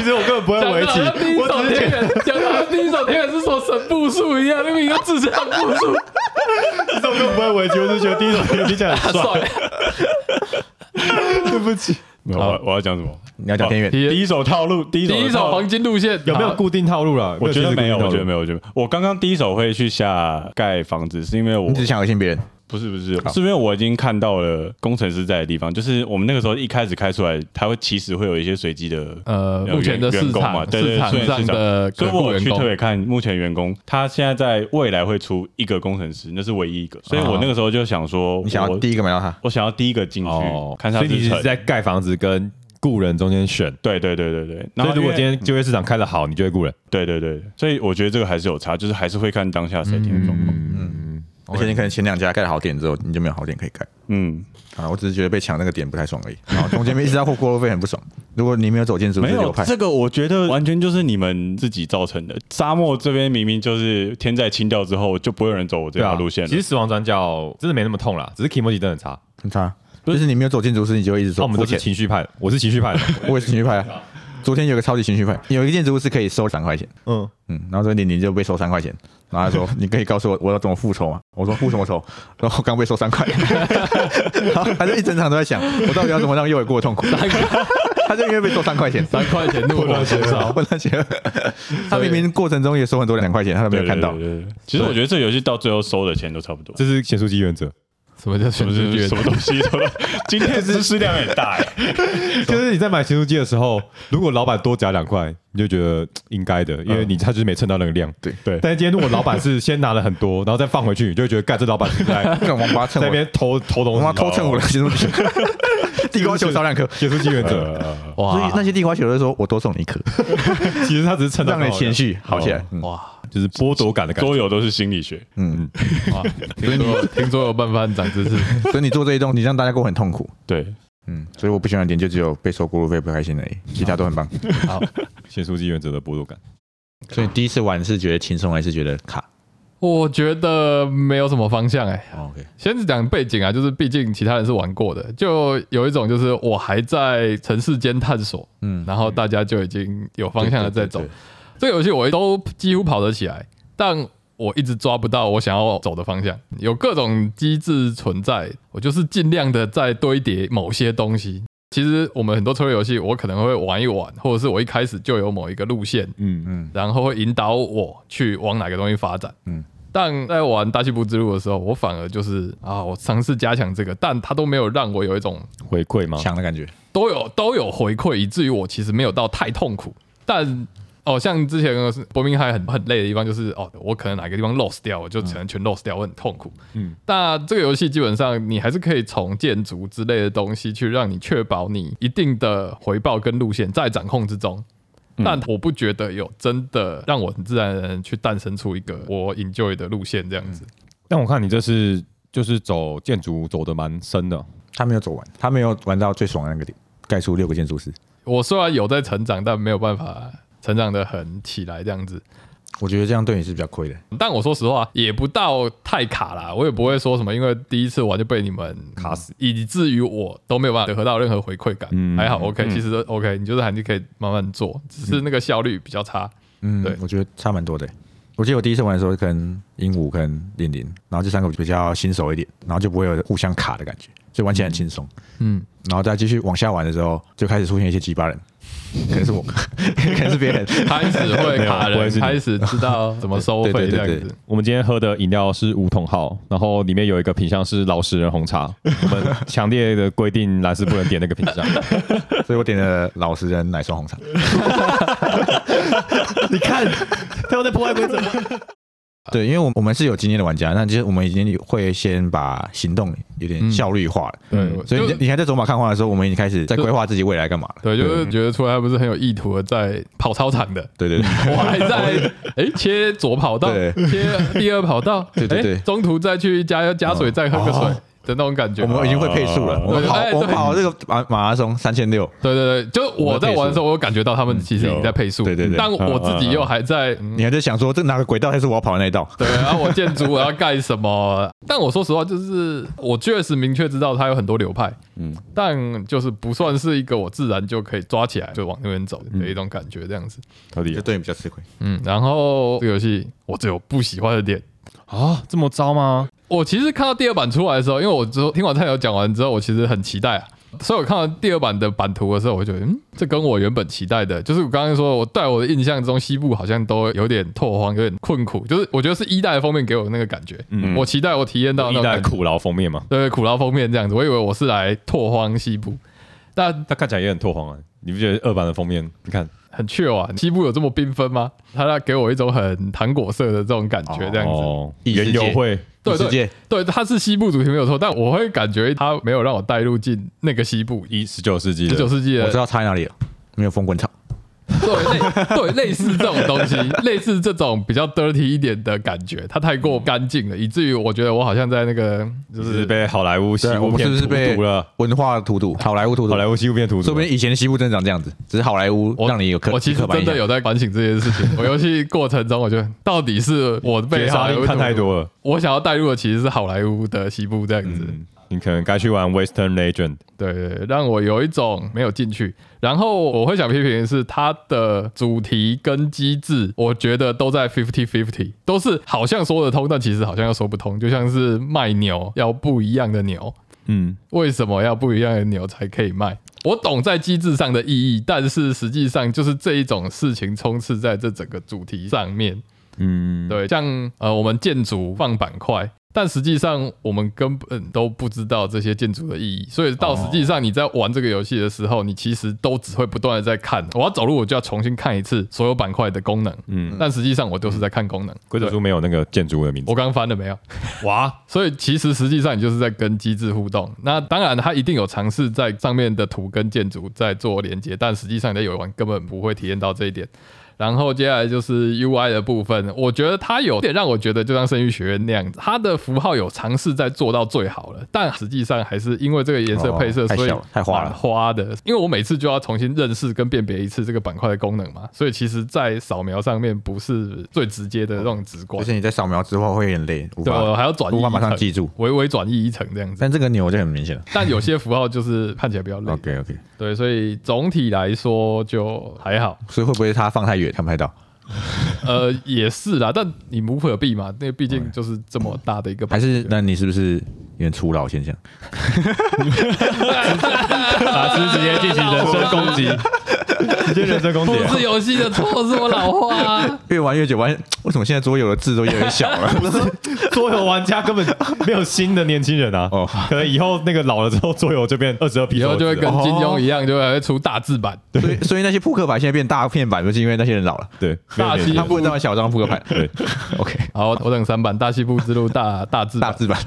实我根本不会讲围棋我只讲的好像第一首田园是说神步术一样，明明就智障步术。其实我根本不会围棋，我只是觉得第一种听起来很帅。算了，对不起，没有我我要讲什么？你要讲天远，第第一手套路，第一手第一手黄金路线有没有固定套路了？我觉得没有，我觉得没有。我觉得我刚刚第一手会去下盖房子，是因为我你只想恶心别人。不是不是，是。因为我已经看到了工程师在的地方，就是我们那个时候一开始开出来，它会其实会有一些随机的呃，目前的市员工嘛场对对市场的所以我去特，别看目前员工，他现在在未来会出一个工程师，那是唯一一个，所以我那个时候就想说，你想要我第一个买到他，我想要第一个进去哦，看他所以你是在盖房子跟雇人中间选。对对对对对，然所以如果今天就业市场开得好，你就会雇人。对对对，所以我觉得这个还是有差，就是还是会看当下 setting 的状况。嗯，而且你可能前两家盖好点之后，你就没有好点可以盖。嗯，啊，我只是觉得被抢那个点不太爽而已。然 后中间一直在过过路费很不爽。如果你没有走进组织没有这个，我觉得完全就是你们自己造成的。沙漠这边明明就是天在清掉之后，就不会有人走我这条，路线了。其实死亡转角真的没那么痛啦，只是 Kimoji 真的很差。很差。就是你没有走建筑师，你就会一直那我们都是。情绪派，我是情绪派的。我也是情绪派啊。昨天有个超级情绪派，有一个建筑物是可以收三块钱，嗯，嗯，然后说你你就被收三块钱，然后他说 你可以告诉我我要怎么复仇吗？我说复什么仇？然后刚被收三块，然 后他就一整场都在想我到底要怎么让右伟过得痛苦，他就因为被收三块钱，三块钱怒火中烧。混乱起来。他明明过程中也收很多两块钱，他都没有看到对。对对对其实我觉得这游戏到最后收的钱都差不多。这是显出机原则，什么叫什么全世界？是什么东西？今天知识量很大哎。就是你在买咸酥鸡的时候，如果老板多加两块，你就觉得应该的，因为你他就是没称到那个量。对对。但是今天如果老板是先拿了很多，然后再放回去，你就会觉得，干这老板是在王八蹭那边偷偷东西，偷蹭我的咸酥鸡，地瓜球少两颗。显出机原则。哇。所以那些地瓜球都说我多送你一颗，其实他只是蹭到让你情绪好起来哇就是剥夺感的感觉。桌游都是心理学。嗯，哇！听说听说有办法长知识，所以你做这一动，你让大家过很痛苦。对，嗯，所以我不喜欢的点就只有被收过路费不开心而已，其他都很棒。好，显出机原则的剥夺感。所以第一次玩是觉得轻松还是觉得卡我觉得没有什么方向哎、？OK，先是讲背景啊，就是毕竟其他人是玩过的，就有一种就是我还在城市间探索，嗯，然后大家就已经有方向的在走这个游戏我都几乎跑得起来，但我一直抓不到我想要走的方向。有各种机制存在，我就是尽量的在堆叠某些东西，其实我们很多策略游戏，我可能会玩一玩，或者是我一开始就有某一个路线，嗯嗯然后会引导我去往哪个东西发展。嗯，但在玩大西部之路的时候，我反而就是啊，我尝试加强这个，但它都没有让我有一种回馈吗？强的感觉。都有都有回馈，以至于我其实没有到太痛苦。但哦，像之前是伯明翰很很累的地方，就是哦，我可能哪个地方 lost 掉，我就可能全 lost 掉，我很痛苦。嗯嗯，那这个游戏基本上你还是可以从建筑之类的东西去让你确保你一定的回报跟路线在掌控之中。但我不觉得有真的让我很自然而然去诞生出一个我 enjoy 的路线这样子。但我看你这是就是走建筑走的蛮深的，他没有走完，他没有玩到最爽的那个点，盖出六个建筑师。我虽然有在成长，但没有办法成长的很起来这样子。我觉得这样对你是比较亏的。但我说实话，也不到太卡啦，我也不会说什么，因为第一次玩就被你们卡死，以至于我都没有办法得到任何回馈感。嗯还好，OK，、其实 OK，你就是还是可以慢慢做，只是那个效率比较差。嗯，对我觉得差蛮多的。我记得我第一次玩的时候，可能鹦鹉跟零零，然后这三个比较新手一点，然后就不会有互相卡的感觉，所以玩起来很轻松。嗯，然后再继续往下玩的时候，就开始出现一些鸡巴人，可能是我，可能是别人。开始会卡人，开始知道怎么收费这样子。我们今天喝的饮料是五桶号，然后里面有一个品相是老实人红茶，我们强烈的规定蓝斯不能点那个品相。所以我点了老实人奶霜红茶。你看，他又在破坏规则。对，因为我我们是有经验的玩家，那其实我们已经会先把行动有点效率化了。对，所以你你还在走马看花的时候，我们已经开始在规划自己未来干嘛了。对，就是觉得出来不是很有意图的在跑操场的，对对对，我还在 哎切左跑道，对切第二跑道，对对对诶中途再去加加水，再喝个水哦的那种感觉。我们已经会配速了。哦我们跑我们跑这个马马拉松三千六，对对对，就我在玩的时候，我有感觉到他们其实已经在配速，对对对但我自己又还在，嗯你还在想说这哪个轨道才是我要跑的那一道？对，然后我建筑我要盖什么？但我说实话，就是我确实明确知道它有很多流派，嗯，但就是不算是一个我自然就可以抓起来就往那边走的一种感觉，这样子。到底就对你比较吃亏。嗯，然后这个游戏我只有不喜欢的点。啊，这么糟吗？我其实看到第二版出来的时候，因为我之后听完太友讲完之后，我其实很期待啊。所以我看到第二版的版图的时候，我就觉得，嗯，这跟我原本期待的，就是我刚刚说，我在我的印象中，西部好像都有点拓荒，有点困苦，就是我觉得是一代的封面给我的那个感觉。嗯我期待我体验到那一代苦劳封面嘛，对苦劳封面这样子，我以为我是来拓荒西部，但它看起来也很拓荒啊。你不觉得二版的封面？你看，很 chill 啊，西部有这么缤纷吗？它在给我一种很糖果色的这种感觉，这样子。哦，异世界原油会对对它是西部主题没有错，但我会感觉它没有让我带入进那个西部，一十九世纪十九世纪的我知道差在哪里了，没有风滚草。对类对类似这种东西，类似这种比较 dirty 一点的感觉，它太过干净了，以至于我觉得我好像在那个就就是是被好莱坞西对，我们部片荼是不是被毒了？文化荼毒？好莱坞荼毒好，莱坞西部片荼毒，说不定以前的西部真的长这样子，只是好莱坞我让你有刻我其实刻板印象真的有在反省这件事情。我游戏过程中，我觉得到底是我被介绍好莱坞看太多了。我想要带入的其实是好莱坞的西部这样子。嗯，你可能该去玩 Western Legend。对对，让我有一种没有进去。然后我会想批评的是它的主题跟机制，我觉得都在 fifty fifty，都是好像说得通，但其实好像又说不通。就像是卖牛要不一样的牛，嗯，为什么要不一样的牛才可以卖？我懂在机制上的意义，但是实际上就是这一种事情充斥在这整个主题上面。嗯，对，像呃，我们建筑放板块，但实际上我们根本都不知道这些建筑的意义，所以到实际上你在玩这个游戏的时候，你其实都只会不断的在看，我要走路我就要重新看一次所有板块的功能，嗯，但实际上我都是在看功能。规则书没有那个建筑的名字我。刚翻了没有？哇，所以其实实际上你就是在跟机制互动。那当然，它一定有尝试在上面的图跟建筑在做连接，但实际上你在游玩根本不会体验到这一点。然后接下来就是 UI 的部分，我觉得它有点让我觉得就像生育学院那样子，它的符号有尝试在做到最好了，但实际上还是因为这个颜色配色，所以哦太花了花的。因为我每次就要重新认识跟辨别一次这个板块的功能嘛，所以其实在扫描上面不是最直接的那种直观而且你在扫描之后会有点累，对，我还要转译无法马上记住。微微转移一层这样子。但这个牛就很明显了。但有些符号就是看起来比较累。OK OK，对，所以总体来说就还好。所以会不会它放太远看不太到？呃，也是啦，但你无可避嘛，那毕竟就是这么大的一个 还是那你是不是有点粗老现象。法师直接进行人身攻击，直接人身攻击不。是游戏的错，是我老花啊。越玩越久，玩为什么现在桌游的字都越来越小了？桌游玩家根本没有新的年轻人啊，哦可能以后那个老了之后，桌游就变二十二 P，以后就会跟金庸一样，就会出大字版。所以所以那些扑克牌现在变大片版，就是因为那些人老了，对大西他不能再玩小张扑克牌。对，OK，好，我等三版《大西部之路》大大字。大字版。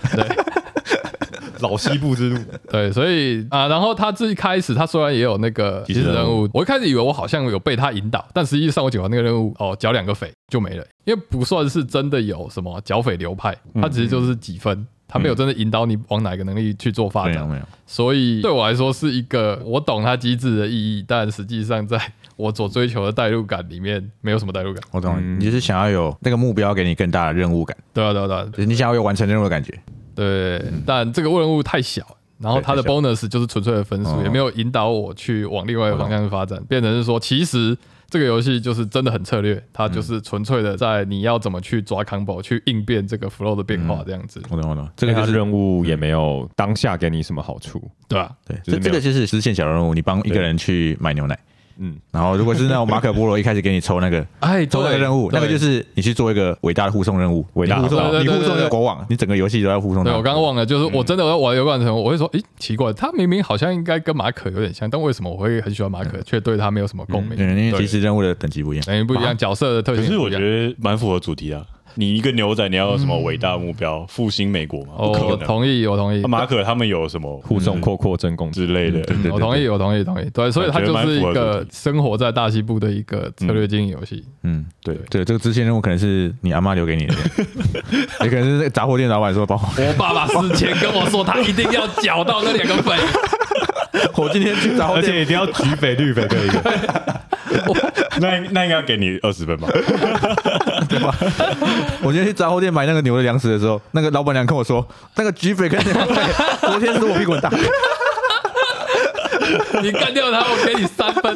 老西部之路，对，所以啊，然后他最开始他虽然也有那个即时任务，我一开始以为我好像有被他引导，但实际上我解完那个任务，哦，剿两个匪就没了，因为不算是真的有什么剿匪流派，他只是就是几分。他没有真的引导你往哪个能力去做发展，没有没有，所以对我来说是一个我懂它机制的意义，但实际上在我所追求的代入感里面没有什么代入感。我懂你就是想要有那个目标给你更大的任务感，对啊，对啊，对啊，你想要有完成任务的感觉。对，但这个任务太小，然后它的 bonus 就是纯粹的分数，哦。也没有引导我去往另外一个方向去发展，变成是说，其实这个游戏就是真的很策略，它就是纯粹的在你要怎么去抓 combo 去应变这个 flow 的变化这样子，我懂我懂，这这个个就是任务也没有当下给你什么好处，对吧，对，这这个就是支线小任务，你帮一个人去买牛奶，嗯，然后如果是那种马可波罗一开始给你抽那个哎，抽那个任务，那个就是你去做一个伟大的护送任务，伟大的护送你护送对对这个国王，你整个游戏都在护送。对，我刚刚忘了，就是我真的要玩游玩程，我会说，诶，奇怪，他明明好像应该跟马可有点像，但为什么我会很喜欢马可，却对他没有什么共鸣？对，因为对其实任务的等级不一样。等于不一样，角色的特性可是我觉。得蛮符合主题啊。你一个牛仔，你要有什么伟大目标？复兴美国吗？不哦。我同意，我同意那。马可他们有什么护送扩扩真功，之类的？对对我同意，我同意，同意。对，所以它就是一个生活在大西部的一个策略经营游戏。嗯，对对，这个支线任务可能是你阿妈留给你的，也可能是那个杂货店老板说帮我，我爸爸死前跟我说，他一定要缴到那两个匪。我今天去杂货店，而且一定要橘匪绿匪各一个，那那应该要给你二十分吧？对吧我今天去杂货店买那个牛的粮食的时候，那个老板娘跟我说，那个橘匪跟 昨天是我屁股很大，你干掉他，我给你三分。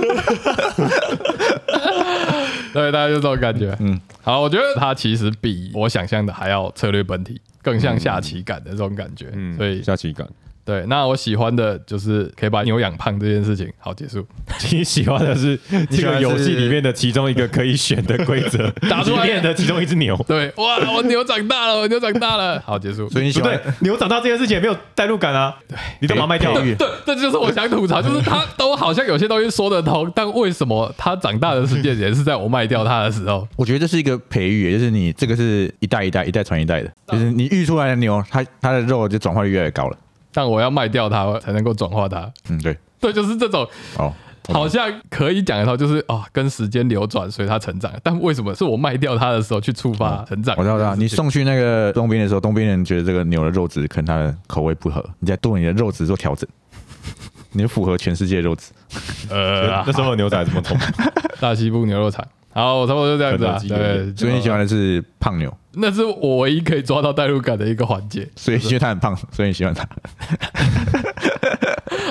对，大家就这种感觉。嗯，好，我觉得它其实比我想象的还要策略本体，更像下棋感的这种感觉。嗯，所以下棋感。对，那我喜欢的就是可以把牛养胖这件事情。好，结束。你喜欢的是这个游戏里面的其中一个可以选的规则，打出来的其中一只牛，对，哇，我牛长大了，我牛长大了。好，结束。所以你喜欢对，牛长大这件事情也没有代入感啊，对，你干嘛卖掉？对，这就是我想吐槽，就是他都好像有些东西说得通，但为什么他长大的时间也是在我卖掉他的时候？我觉得这是一个培育，就是你这个是一代一代一代传一代的，就是你育出来的牛，它它的肉就转化率越来越高了。但我要卖掉它才能够转化它。嗯，对，对，就是这种哦，好像可以讲一套，就是啊，跟时间流转，所以它成长。但为什么是我卖掉它的时候去触发成长？我知道，我知道。你送去那个东边的时候，东边人觉得这个牛的肉质跟它的口味不合，你再对你的肉质做调整，你就符合全世界肉质。呃，那时候的牛仔怎么痛，大西部牛肉厂。好，我差不多就这样子对，所以你喜欢的是胖牛，那是我唯一可以抓到代入感的一个环节。所以因为他很胖，所以你喜欢他。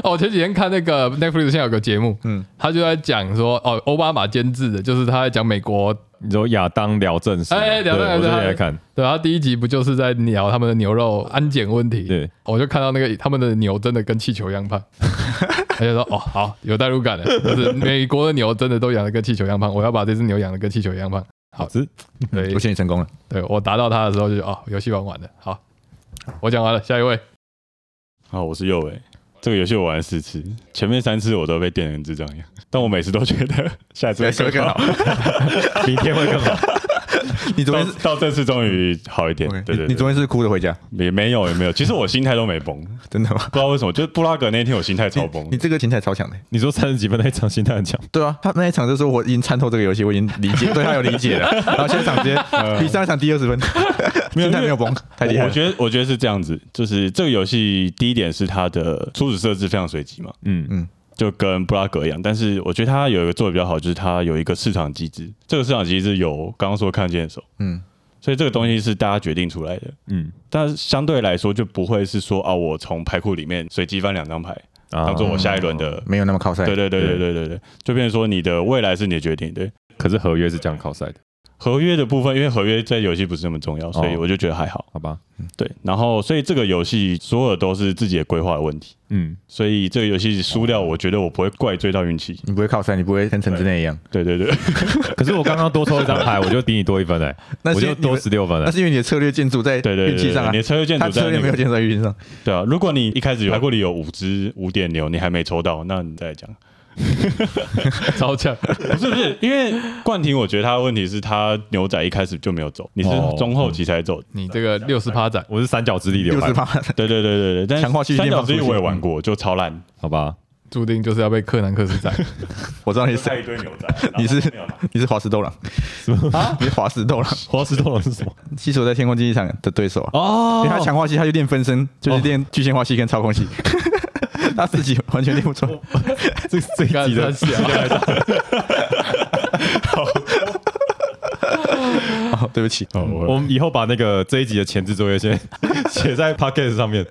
哦，我前几天看那个 Netflix 现在有个节目，嗯嗯，他就在讲说，哦，奥巴马监制的，就是他在讲美国，你说亚当聊正事，哎聊正事我最近对在看，对，他第一集不就是在聊他们的牛肉安检问题？对，我就看到那个他们的牛真的跟气球一样胖，他就说，哦，好，有代入感的，就是美国的牛真的都养的跟气球一样胖，我要把这只牛养的跟气球一样胖。好，吃对 我，现在成功了。对我达到它的时候就哦，游戏玩完了。好，我讲完了，下一位。好，我是右伟。这个游戏我玩了四次，前面三次我都被电成智障一样，但我每次都觉得 下一次会更好。明天会更好。到 你昨天是到这次终于好一点对对对，你你昨天是哭着回家，也没有也没有，其实我心态都没崩，真的吗？不知道为什么，就是布拉格那天我心态超崩。你，这个心态超强的。你说三十几分那一场心态很强，对啊，他那一场就是我已经参透这个游戏，我已经理解，对他有理解了。然后下一场直接比上一场低二十分，心态没有崩，太厉害我觉得我觉得是这样子，就是这个游戏第一点是它的初始设置非常随机嘛，嗯嗯就跟布拉格一样，但是我觉得它有一个做的比较好，就是它有一个市场机制，这个市场机制有刚刚说看见的手，嗯，所以这个东西是大家决定出来的，嗯，但是相对来说就不会是说啊，我从牌库里面随机翻两张牌，啊当做我下一轮的。没有那么靠赛。对对对对对对对，就变成说你的未来是你的决定，对。可是合约是这样靠赛的，合约的部分，因为合约在游戏不是那么重要，所以哦我就觉得还好。好吧，对，然后所以这个游戏所有都是自己的规划的问题，嗯，所以这个游戏输掉，我觉得我不会怪罪到运气。你不会靠山，你不会跟陈之内一样。对对对，可是我刚刚多抽一张牌，我就比你多一分哎，那我就多十六分了，那是因为你的策略建筑在运气上你的，策略建筑在那个策略没有建筑在运气上。对啊，如果你一开始有牌库里有五只五点牛，你还没抽到，那你再讲。超强，不是不是，因为冠廷，我觉得他的问题是他牛仔一开始就没有走，你是哦中后期才走。的。你这个六十趴仔，我是三角之力流派，六十趴，对对对对对，但三角之力我也玩过，就超烂，好吧，注定就是要被柯南克斯宰。我知道你是塞，一堆牛仔，你是你是华石斗狼啊？你是华石斗狼，华石头狼是什么？西索在天空竞技场的对手啊。哦因为他强化系，他就练分身，就是练具象化系跟操控系，他自己完全练不出来。这这一干集的他小，哦，对不起，哦，我我们以后把那个这一集的前置作业先 写在 podcast 上面。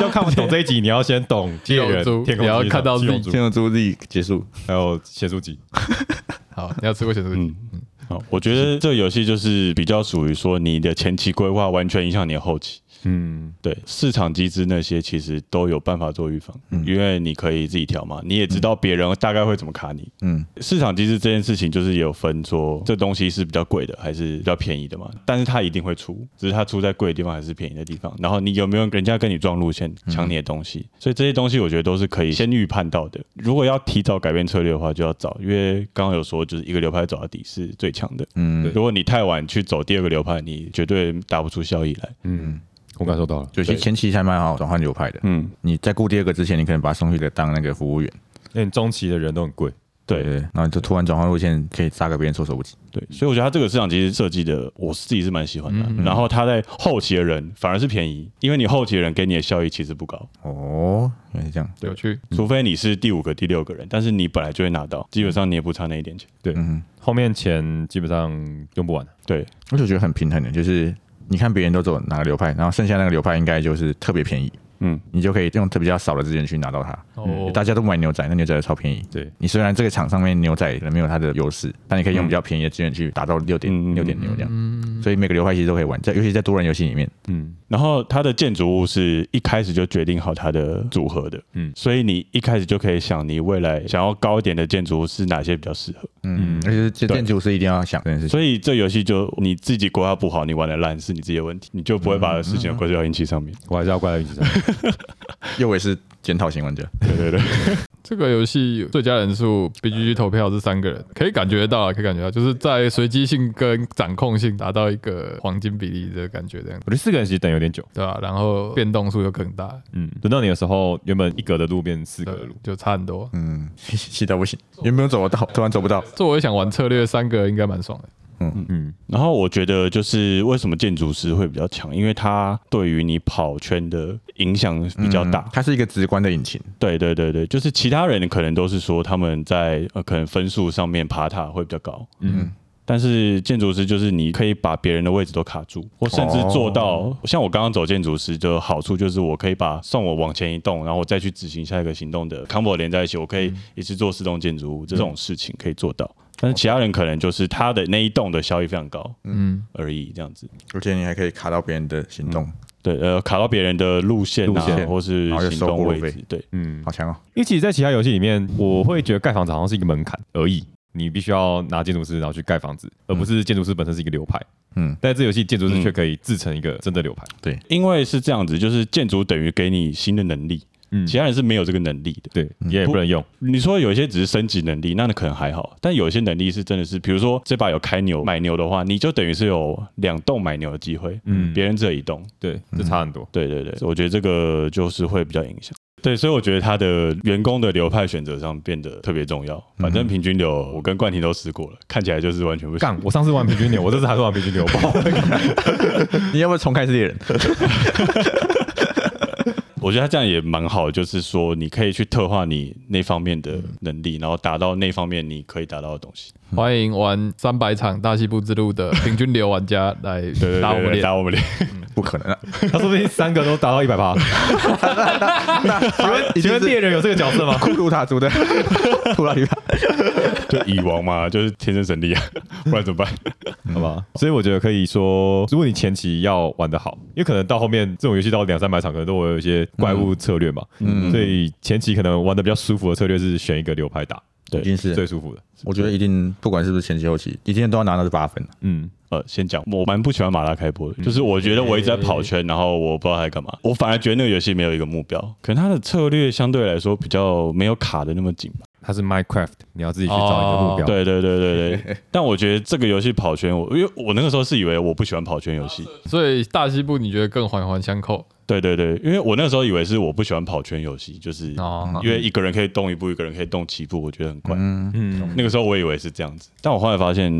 要看不懂这一集，你要先懂七 龙猎人珠天空你要看到天龙珠 Z 结束，还有写书集。好，你要吃过咸酥鸡嗯，好，我觉得这个游戏就是比较属于说你的前期规划完全影响你的后期。嗯，对市场机制那些其实都有办法做预防，因为你可以自己调嘛，你也知道别人大概会怎么卡你。嗯，市场机制这件事情就是也有分说这东西是比较贵的还是比较便宜的嘛，但是它一定会出，只是它出在贵的地方还是便宜的地方。然后你有没有人家跟你撞路线抢你的东西，所以这些东西我觉得都是可以先预判到的。如果要提早改变策略的话，就要早，因为刚刚有说就是一个流派走到底是最强的。嗯，如果你太晚去走第二个流派，你绝对打不出效益来。嗯，我感受到了。有些前期还蛮好转换流派的。嗯，你在雇第二个之前，你可能把他送去的当那个服务员，因为你中期的人都很贵。对对，然后就突然转换路线，可以杀个别人措手不及。对，所以我觉得他这个市场其实设计的，我自己是蛮喜欢的。嗯然后他在后期的人反而是便宜，因为你后期的人给你的效益其实不高，哦，原来是这样。有趣。除非你是第五个、第六个人，但是你本来就会拿到，基本上你也不差那一点钱。对，嗯后面钱基本上用不完。对，哼，我就觉得很平衡的，就是你看别人都走哪个流派，然后剩下那个流派应该就是特别便宜，嗯，你就可以用特比较少的资源去拿到它。哦，大家都买牛仔，那牛仔超便宜。对，你虽然这个场上面牛仔没有它的优势，但你可以用比较便宜的资源去达到六点嗯六点牛这样。嗯，所以每个流派其实都可以玩，在尤其在多人游戏里面，嗯，然后它的建筑物是一开始就决定好它的组合的，嗯嗯，所以你一开始就可以想你未来想要高一点的建筑物是哪些比较适合。嗯，而且这建筑是一定要想这件事情。所以这游戏就你自己规划不好，你玩的烂是你自己的问题，你就不会把事情归咎到运气上面。我还是要怪在运气上面。右伟是检讨型玩家，对对对，这个游戏最佳人数 BGG 投票是三个人，可以感觉到啊，可以感觉到，就是在随机性跟掌控性达到一个黄金比例的感觉，这样我觉得四个人其实等有点久。对吧、然后变动数又更大，嗯，轮到你的时候，原本一格的路变四格的路。，就差很多。嗯，气到不行，原本走得到，突然走不到。这我也想玩策略，三个应该蛮爽的。嗯嗯，然后我觉得就是为什么建筑师会比较强，因为他对于你跑圈的影响比较大。嗯它是一个直观的引擎。对对对对，就是其他人可能都是说他们在呃可能分数上面爬塔会比较高，嗯嗯。但是建筑师就是你可以把别人的位置都卡住，或甚至做到、像我刚刚走建筑师的好处就是我可以把送我往前移动，然后我再去执行下一个行动的 combo 连在一起，我可以一次做四栋建筑物这种事情可以做到。但是其他人可能就是他的那一栋的效益非常高嗯，而已，这样子。而且你还可以卡到别人的行动，对，呃，卡到别人的路线啊，路线。或是然后又行收过路费动位置，对，嗯，好强哦！因为其实，在其他游戏里面，我会觉得盖房子好像是一个门槛而已，你必须要拿建筑师然后去盖房子，而不是建筑师本身是一个流派。嗯，但这游戏建筑师却可以自成一个真的流派。对。因为是这样子，就是建筑等于给你新的能力，嗯，其他人是没有这个能力的。对，也不能用。你说有一些只是升级能力，那可能还好，但有一些能力是真的是，比如说这把有开牛买牛的话，你就等于是有两栋买牛的机会，嗯嗯，别人只有一栋。对，这差很多。对对对，我觉得这个就是会比较影响。对，所以我觉得他的员工的流派选择上变得特别重要。反正平均流，我跟冠廷都试过了，看起来就是完全不行。干，我上次玩平均流，我这次还是玩平均流，不好。你要不要重开是猎人？我觉得他这样也蛮好，就是说你可以去特化你那方面的能力，然后达到那方面你可以达到的东西。欢迎玩三百场大西部之路的平均流玩家来。打我们脸。不可能啊。他说不定三个都达到一百趴。请问请问猎人有这个角色吗？库鲁塔族的库拉里塔，就蚁王嘛，就是天生神力啊，不然怎么办？好吧，所以我觉得可以说，如果你前期要玩得好，因为可能到后面这种游戏到两三百场，可能都会有一些怪物策略嘛，嗯所以前期可能玩的比较舒服的策略是选一个流派打，一定是最舒服的。我觉得一定不管是不是前期后期，一定都要拿到这八分。嗯，呃，先讲，我蛮不喜欢马拉开播的，就是我觉得我一直在跑圈，然后我不知道他在干嘛。我反而觉得那个游戏没有一个目标，可能它的策略相对来说比较没有卡的那么紧吧。它是 Minecraft，你要自己去找一个目标。对对对对对，但我觉得这个游戏跑圈，我因为我那个时候是以为我不喜欢跑圈游戏，所以大西部你觉得更环环相扣？对对对，因为我那个时候以为是我不喜欢跑圈游戏，就是哦。因为一个人可以动一步，一个人可以动七步，我觉得很怪。嗯，嗯，那个时候我以为是这样子，但我后来发现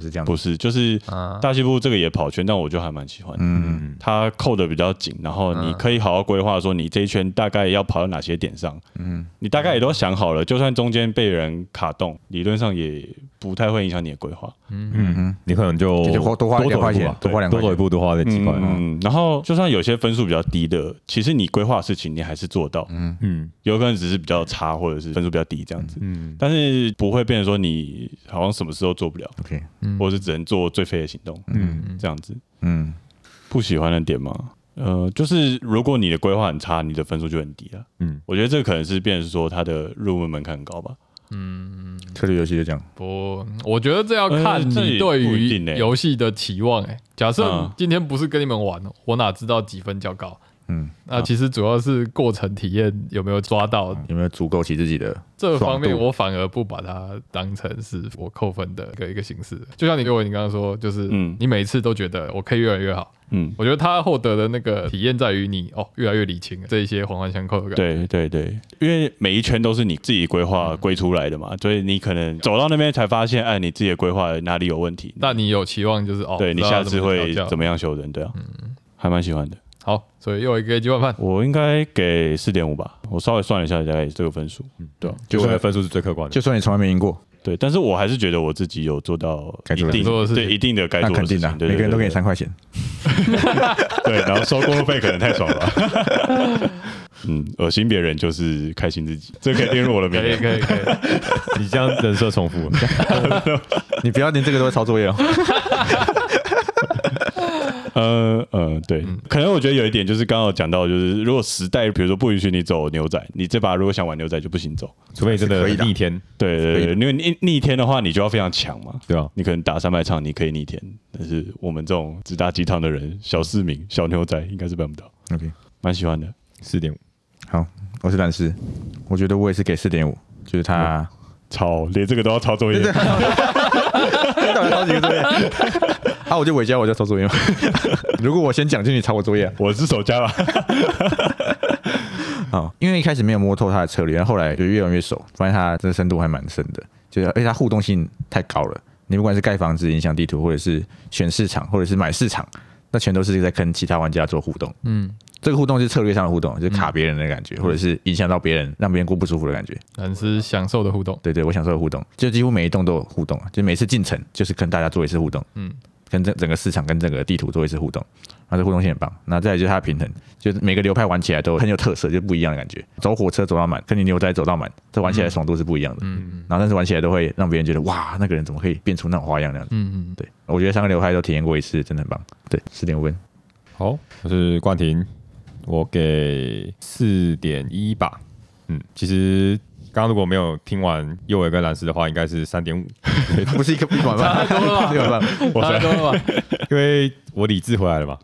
不是这样。不是，就是啊？大西部这个也跑圈，但我就还蛮喜欢。的。嗯，它扣的比较紧，然后你可以好好规划说你这一圈大概要跑到哪些点上，嗯，你大概也都想好了，就算中间被人卡动，理论上也不太会影响你的规划。嗯。嗯，你可能就就多多花一两块钱走一步多花两块多走一步，多花那几块。嗯，然后就算有些分数比较低的，其实你规划的事情你还是做到，嗯。嗯。有可能只是比较差，或者是分数比较低这样子，嗯，但是不会变成说你好像什么事都做不了，OK，或者是只能做最废的行动，嗯，这样子。嗯，不喜欢的点吗？呃，就是如果你的规划很差，你的分数就很低了。嗯嗯，我觉得这可能是变成是说它的入门门槛很高吧。嗯策略游戏就这样。不，我觉得这要看你对于游戏的期望。哎，假设嗯今天不是跟你们玩，我哪知道几分较高？嗯，那其实主要是过程体验有没有抓到有没有足够起自己的？这方面，我反而不把它当成是我扣分的一个一个形式。就像你给我你刚刚说，就是嗯你每次都觉得我可以越来越好。嗯，我觉得他获得的那个体验在于你哦越来越理清这一些环环相扣的感觉。对对对，因为每一圈都是你自己规划规出来的嘛，所以你可能走到那边才发现，哎，你自己的规划哪里有问题。那你有期望就是哦，对你下次会怎么样修正？对啊，嗯还蛮喜欢的。好，所以又一个一万半。我应该给四点五吧，我稍微算了一下，大概这个分数。嗯对啊就我的分数是最客观的。就算你从来没赢过，对，但是我还是觉得我自己有做到该做的一定做的事情对一定的该那肯定的对每个人都给你。三块钱。对，对然后收过路费可能太爽了。嗯，恶心别人就是开心自己，这可以列入我的名可以言。可以可以，你这样人设重复，你不要连这个都会抄作业哦。呃呃，对，可能我觉得有一点就是刚刚有讲到，就是如果时代比如说不允许你走牛仔，你这把如果想玩牛仔就不行走。除非你真的可以逆天，对对对，因为逆逆天的话，你就要非常强嘛。对吧？你可能打三百场，你可以逆天，但是我们这种只打鸡汤的人，小市民、小牛仔应该是办不到。OK，蛮喜欢的，四点五，好，我是蓝师，我觉得我也是给四点五，就是他抄连这个都要抄作业。到底抄几个作业？啊，我就尾交，我就抄作业嘛。如果我先讲进去抄我作业啊，我是手加吧。好，因为一开始没有摸透他的策略，然后后来就越玩越熟，发现他这个深度还蛮深的，就是而且他互动性太高了。你不管是盖房子、影响地图，或者是选市场，或者是买市场，那全都是在跟其他玩家做互动。嗯，这个互动是策略上的互动，就是卡别人的感觉，或者是影响到别人，让别人过不舒服的感觉。但是享受的互动。对对，我享受的互动，就几乎每一栋都有互动啊，就每次进城就是跟大家做一次互动，嗯嗯，跟整整个市场跟整个地图做一次互动，那这互动性很棒。那再来就是它的平衡，就是每个流派玩起来都很有特色，就不一样的感觉。走火车走到满，跟你牛仔走到满，这玩起来爽度是不一样的。嗯然后但是玩起来都会让别人觉得哇，那个人怎么可以变出那种花样那样子？嗯嗯，对，我觉得三个流派都体验过一次，真的很棒。对，四点五分。好，我是冠廷，我给四点一吧。嗯，其实刚刚如果没有听完右尾跟蓝斯的话，应该是三点五，不是一个一碗饭，差太多了吧一碗饭，差不多了吧？因为我理智回来了嘛，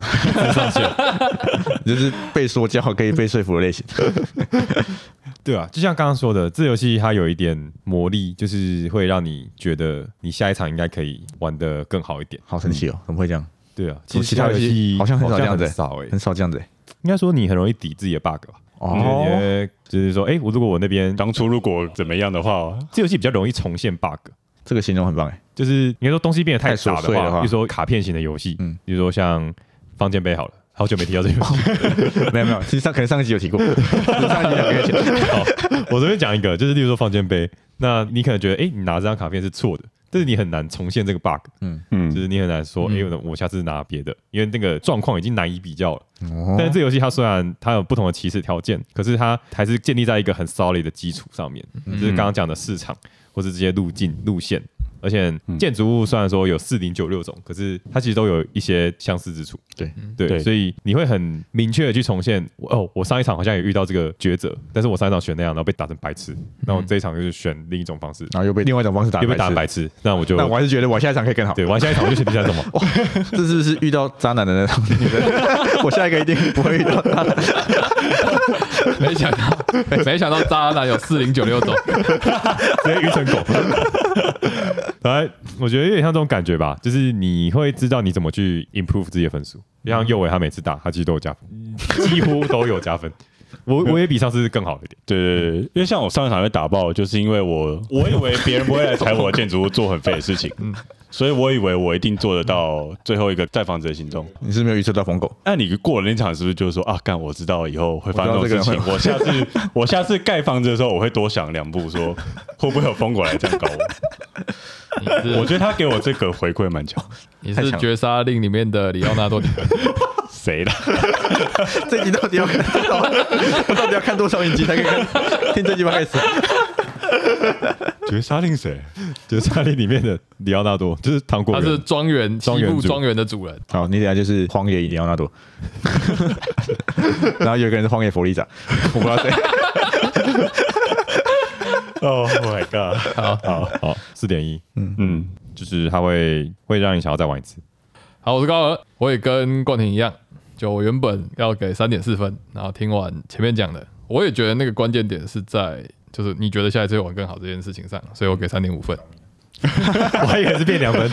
就是被说教可以被说服的类型。对啊，就像刚刚说的，这游戏它有一点魔力，就是会让你觉得你下一场应该可以玩得更好一点。好神奇哦，怎么会这样？对啊，其实其他游戏好像很少这样子很少哎、很少这样子欸。应该说你很容易抵自己的 bug 吧？哦。就是说，哎、我如果我那边当初如果怎么样的话，这游戏比较容易重现 bug，这个形容很棒哎。就是应该说东西变得太杂的话，比如说卡片型的游戏，嗯。嗯，比如说像方尖碑好了，好久没提到这个游戏，没有没有，其实上可能上一集有提过，上一集两个月前。我这边讲一个，就是例如说放箭杯，那你可能觉得，哎、你拿这张卡片是错的，但是你很难重现这个 bug，嗯。嗯，就是你很难说，哎、嗯我我下次拿别的，因为那个状况已经难以比较了。哦。但是这游戏它虽然它有不同的起始条件，可是它还是建立在一个很 solid 的基础上面，就是刚刚讲的市场或是这些路径路线。而且建筑物虽然说有四零九六种，可是它其实都有一些相似之处。对对，所以你会很明确的去重现。哦，我上一场好像也遇到这个抉择，但是我上一场选那样，然后被打成白痴。那我这一场就是选另一种方式，然后又被另外一种方式打又被打成白白痴，那我就，那我还是觉得我下一场可以更好。对玩下一场我就选第三种嘛。这是不是遇到渣男的那种？我下一个一定不会遇到渣男。没想到，没想到渣男有四零九六种。直接愚蠢狗。来，我觉得有点像这种感觉吧，就是你会知道你怎么去 improve 自己的分数。就像右伟他每次打，他其实都有加分，几乎都有加分。我我也比上次更好一点。对对对，因为像我上一场被打爆，就是因为我我以为别人不会来踩我的建筑物做很废的事情，所以我以为我一定做得到最后一个盖房子的行动。你是没有预测到疯狗？那你过了那场，是不是就是说啊，干，我知道以后会发生这种事情，我我下次 我下次盖房子的时候，我会多想两步，说会不会有疯狗来这样搞我？我觉得他给我这个回馈蛮强。你是绝杀令里面的里奥纳多谁啦？这集到底要看多少？到底要看多少影集才可以看听这集开始？绝杀令谁？就是《沙利》里面的里奥纳多，就是糖果他人。是庄园庄园西部庄园的主人。好，你等一下就是荒野里奥纳多，然后有一个人是荒野佛利扎，我不知道谁。哦、oh、，My God！好，好好四点一，嗯，就是他会会让你想要再玩一次。好，我是高尔，我也跟冠廷一样，就我原本要给三点四分，然后听完前面讲的，我也觉得那个关键点是在，就是你觉得下一次会玩更好这件事情上，所以我给三点五分。我还以为是变两分，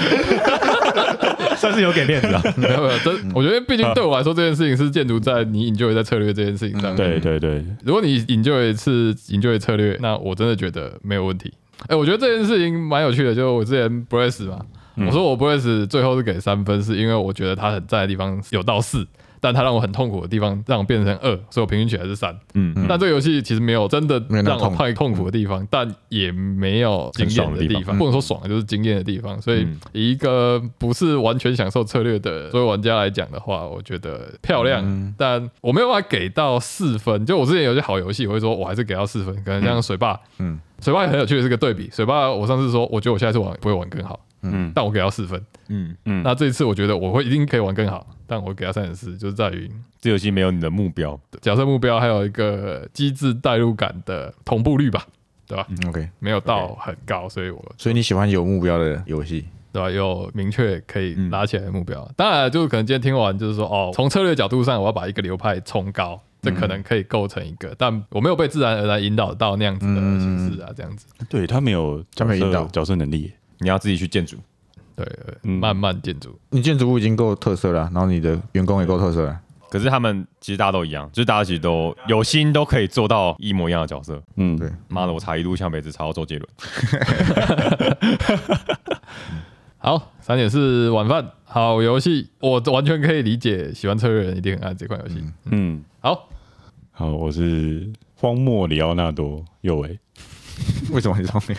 算是有给面子啊。没有没有，这我觉得毕竟对我来说，这件事情是建筑在你 enjoy 在策略这件事情上面。对对对，如果你 enjoy 是 enjoy 策略，那我真的觉得没有问题。哎、我觉得这件事情蛮有趣的，就是我之前 Brace 嘛，我说我 Brace 最后是给三分，是因为我觉得他很在的地方有到四，但它让我很痛苦的地方让我变成二，所以我平均起来是三。嗯，但这个游戏其实没有真的让我太痛苦的地方，但也没有惊艳的地方，很爽的地方。不能说爽，就是惊艳的地方。所以一个不是完全享受策略的所有玩家来讲的话，我觉得漂亮，嗯。但我没有办法给到四分。就我之前有些好游戏，我会说我还是给到四分，可能像水坝，嗯。水坝也很有趣的是个对比。水坝我上次说，我觉得我下一次玩不会玩更好，嗯但我给到四分。嗯，嗯，那这一次我觉得我会一定可以玩更好，但我给到三点四，就是在于这游戏没有你的目标，角色目标还有一个机制代入感的同步率吧，对吧？OK，没有到很高，所以我所以你喜欢有目标的游戏？对吧？有明确可以嗯拉起来的目标。当然，就是可能今天听完，就是说哦，从策略角度上，我要把一个流派冲高，这可能可以构成一个，但我没有被自然而然引导到那样子的形式啊，这样子。对他没有角他没有引导角色能力，你要自己去建筑。对，嗯慢慢建筑。你建筑物已经够特色了，然后你的员工也够特色了。可是他们其实大家都一样，就是大家其实都有心都可以做到一模一样的角色。嗯，对，妈的，我查一路向北只查到周杰伦。好，三点是晚饭，好游戏，我完全可以理解，喜欢策略的人一定很爱这款游戏。嗯，好，好，我是荒漠里奥纳多右维，为什么你这么样？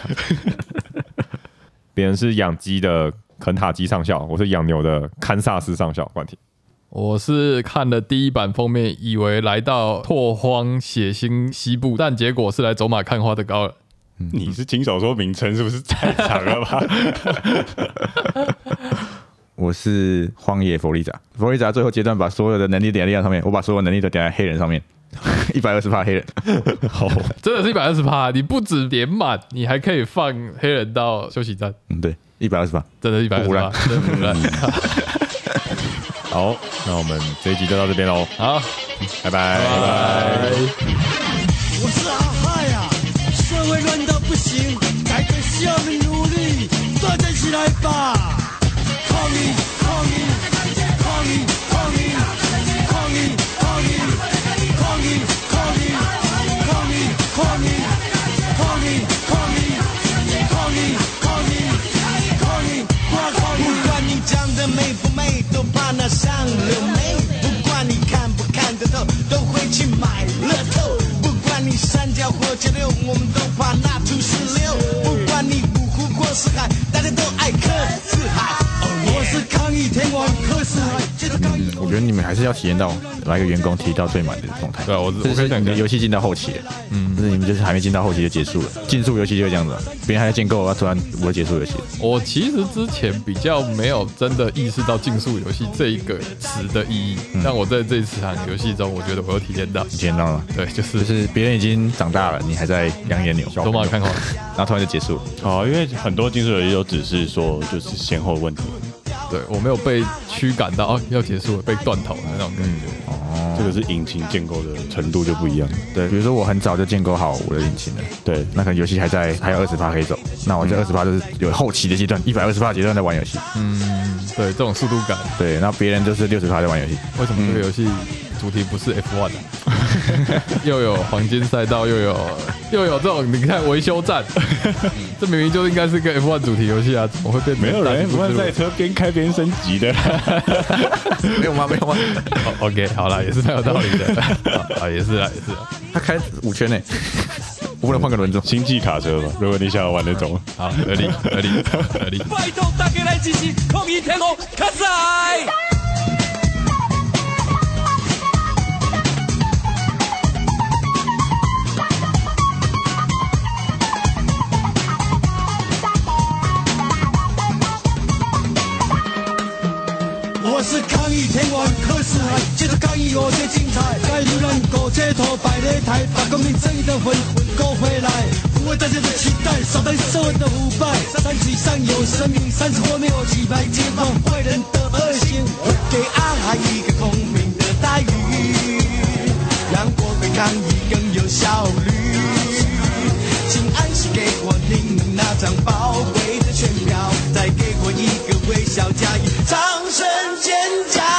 别人是养鸡的肯塔基上校，我是养牛的堪萨斯上校。冠廷，我是看了第一版封面，以为来到拓荒血腥西部，但结果是来走马看花的高尔。你是轻手说名称是不是太长了吧？我是荒野弗利扎，弗利扎最后阶段把所有的能力点在力量上面，我把所有能力都点在黑人上面，一百二十趴黑人。好，真的是一百二十趴，你不止点满，你还可以放黑人到休息站，嗯，对，一百二十趴。真的一百二十趴，真的不烂。好，那我们这一集就到这边喽，好，拜拜。拜拜。我是阿嗨呀、社会乱到不行，改革需要你努力，大家起来吧！抗议抗议不抗议！不管你长得美不美，都怕那上了没；不管你看不看得透，都会去买乐透。不管你三教或九六，我们都怕那土石流。不管你五湖或四海，大家都爱觉得你们还是要体验到来个员工提到最满的状态。对啊，我这是你我可以讲个的游戏进到后期了，嗯，就是你们就是还没进到后期就结束了，竞速游戏就是这样子啊，别人还在建构，啊，突然我就结束游戏。我其实之前比较没有真的意识到竞速游戏这一个词的意义，但我在这次场游戏中，我觉得我有体验到。你体验到了？对，就是就是别人已经长大了，你还在养眼牛，走马看花。然后突然就结束了。哦，因为很多竞速游戏都只是说就是先后问题，对我没有被驱赶到哦要结束了，被断头的那种感觉。哦，这个是引擎建构的程度就不一样。对，比如说我很早就建构好我的引擎了，对，那可能游戏还在还有二十趴可以走，那我这二十趴就是有后期的阶段，一百二十趴阶段在玩游戏。嗯，对，这种速度感，对，那别人就是六十趴在玩游戏。为什么这个游戏主题不是 F1 的？又有黄金赛道，又有又有这种你看维修站，这明明就应该是个 F1 主题游戏啊，怎么会变成没有人不大型会赛车边开边升级的。没有吗？没有吗？哦 OK，好了，也是蛮有道理的，啊，也是啊，也是啊，他开五圈呢，我不能换个轮子。星际卡车嘛，如果你想要玩那种，好，合理，合理，合理。拜托大家来支持抗议天王卡赛。是抗议天王柯世海，接着抗议有些精彩。该流浪狗街头摆擂台，把公民正义的魂勾回来，抚慰大家的期待，扫荡社会的腐败。三十以上有生命，三十或没有击败解放坏人的恶行，给阿海一个公平的待遇，让我们抗议更有效率。请安心给我领那张报小佳音掌声尖叫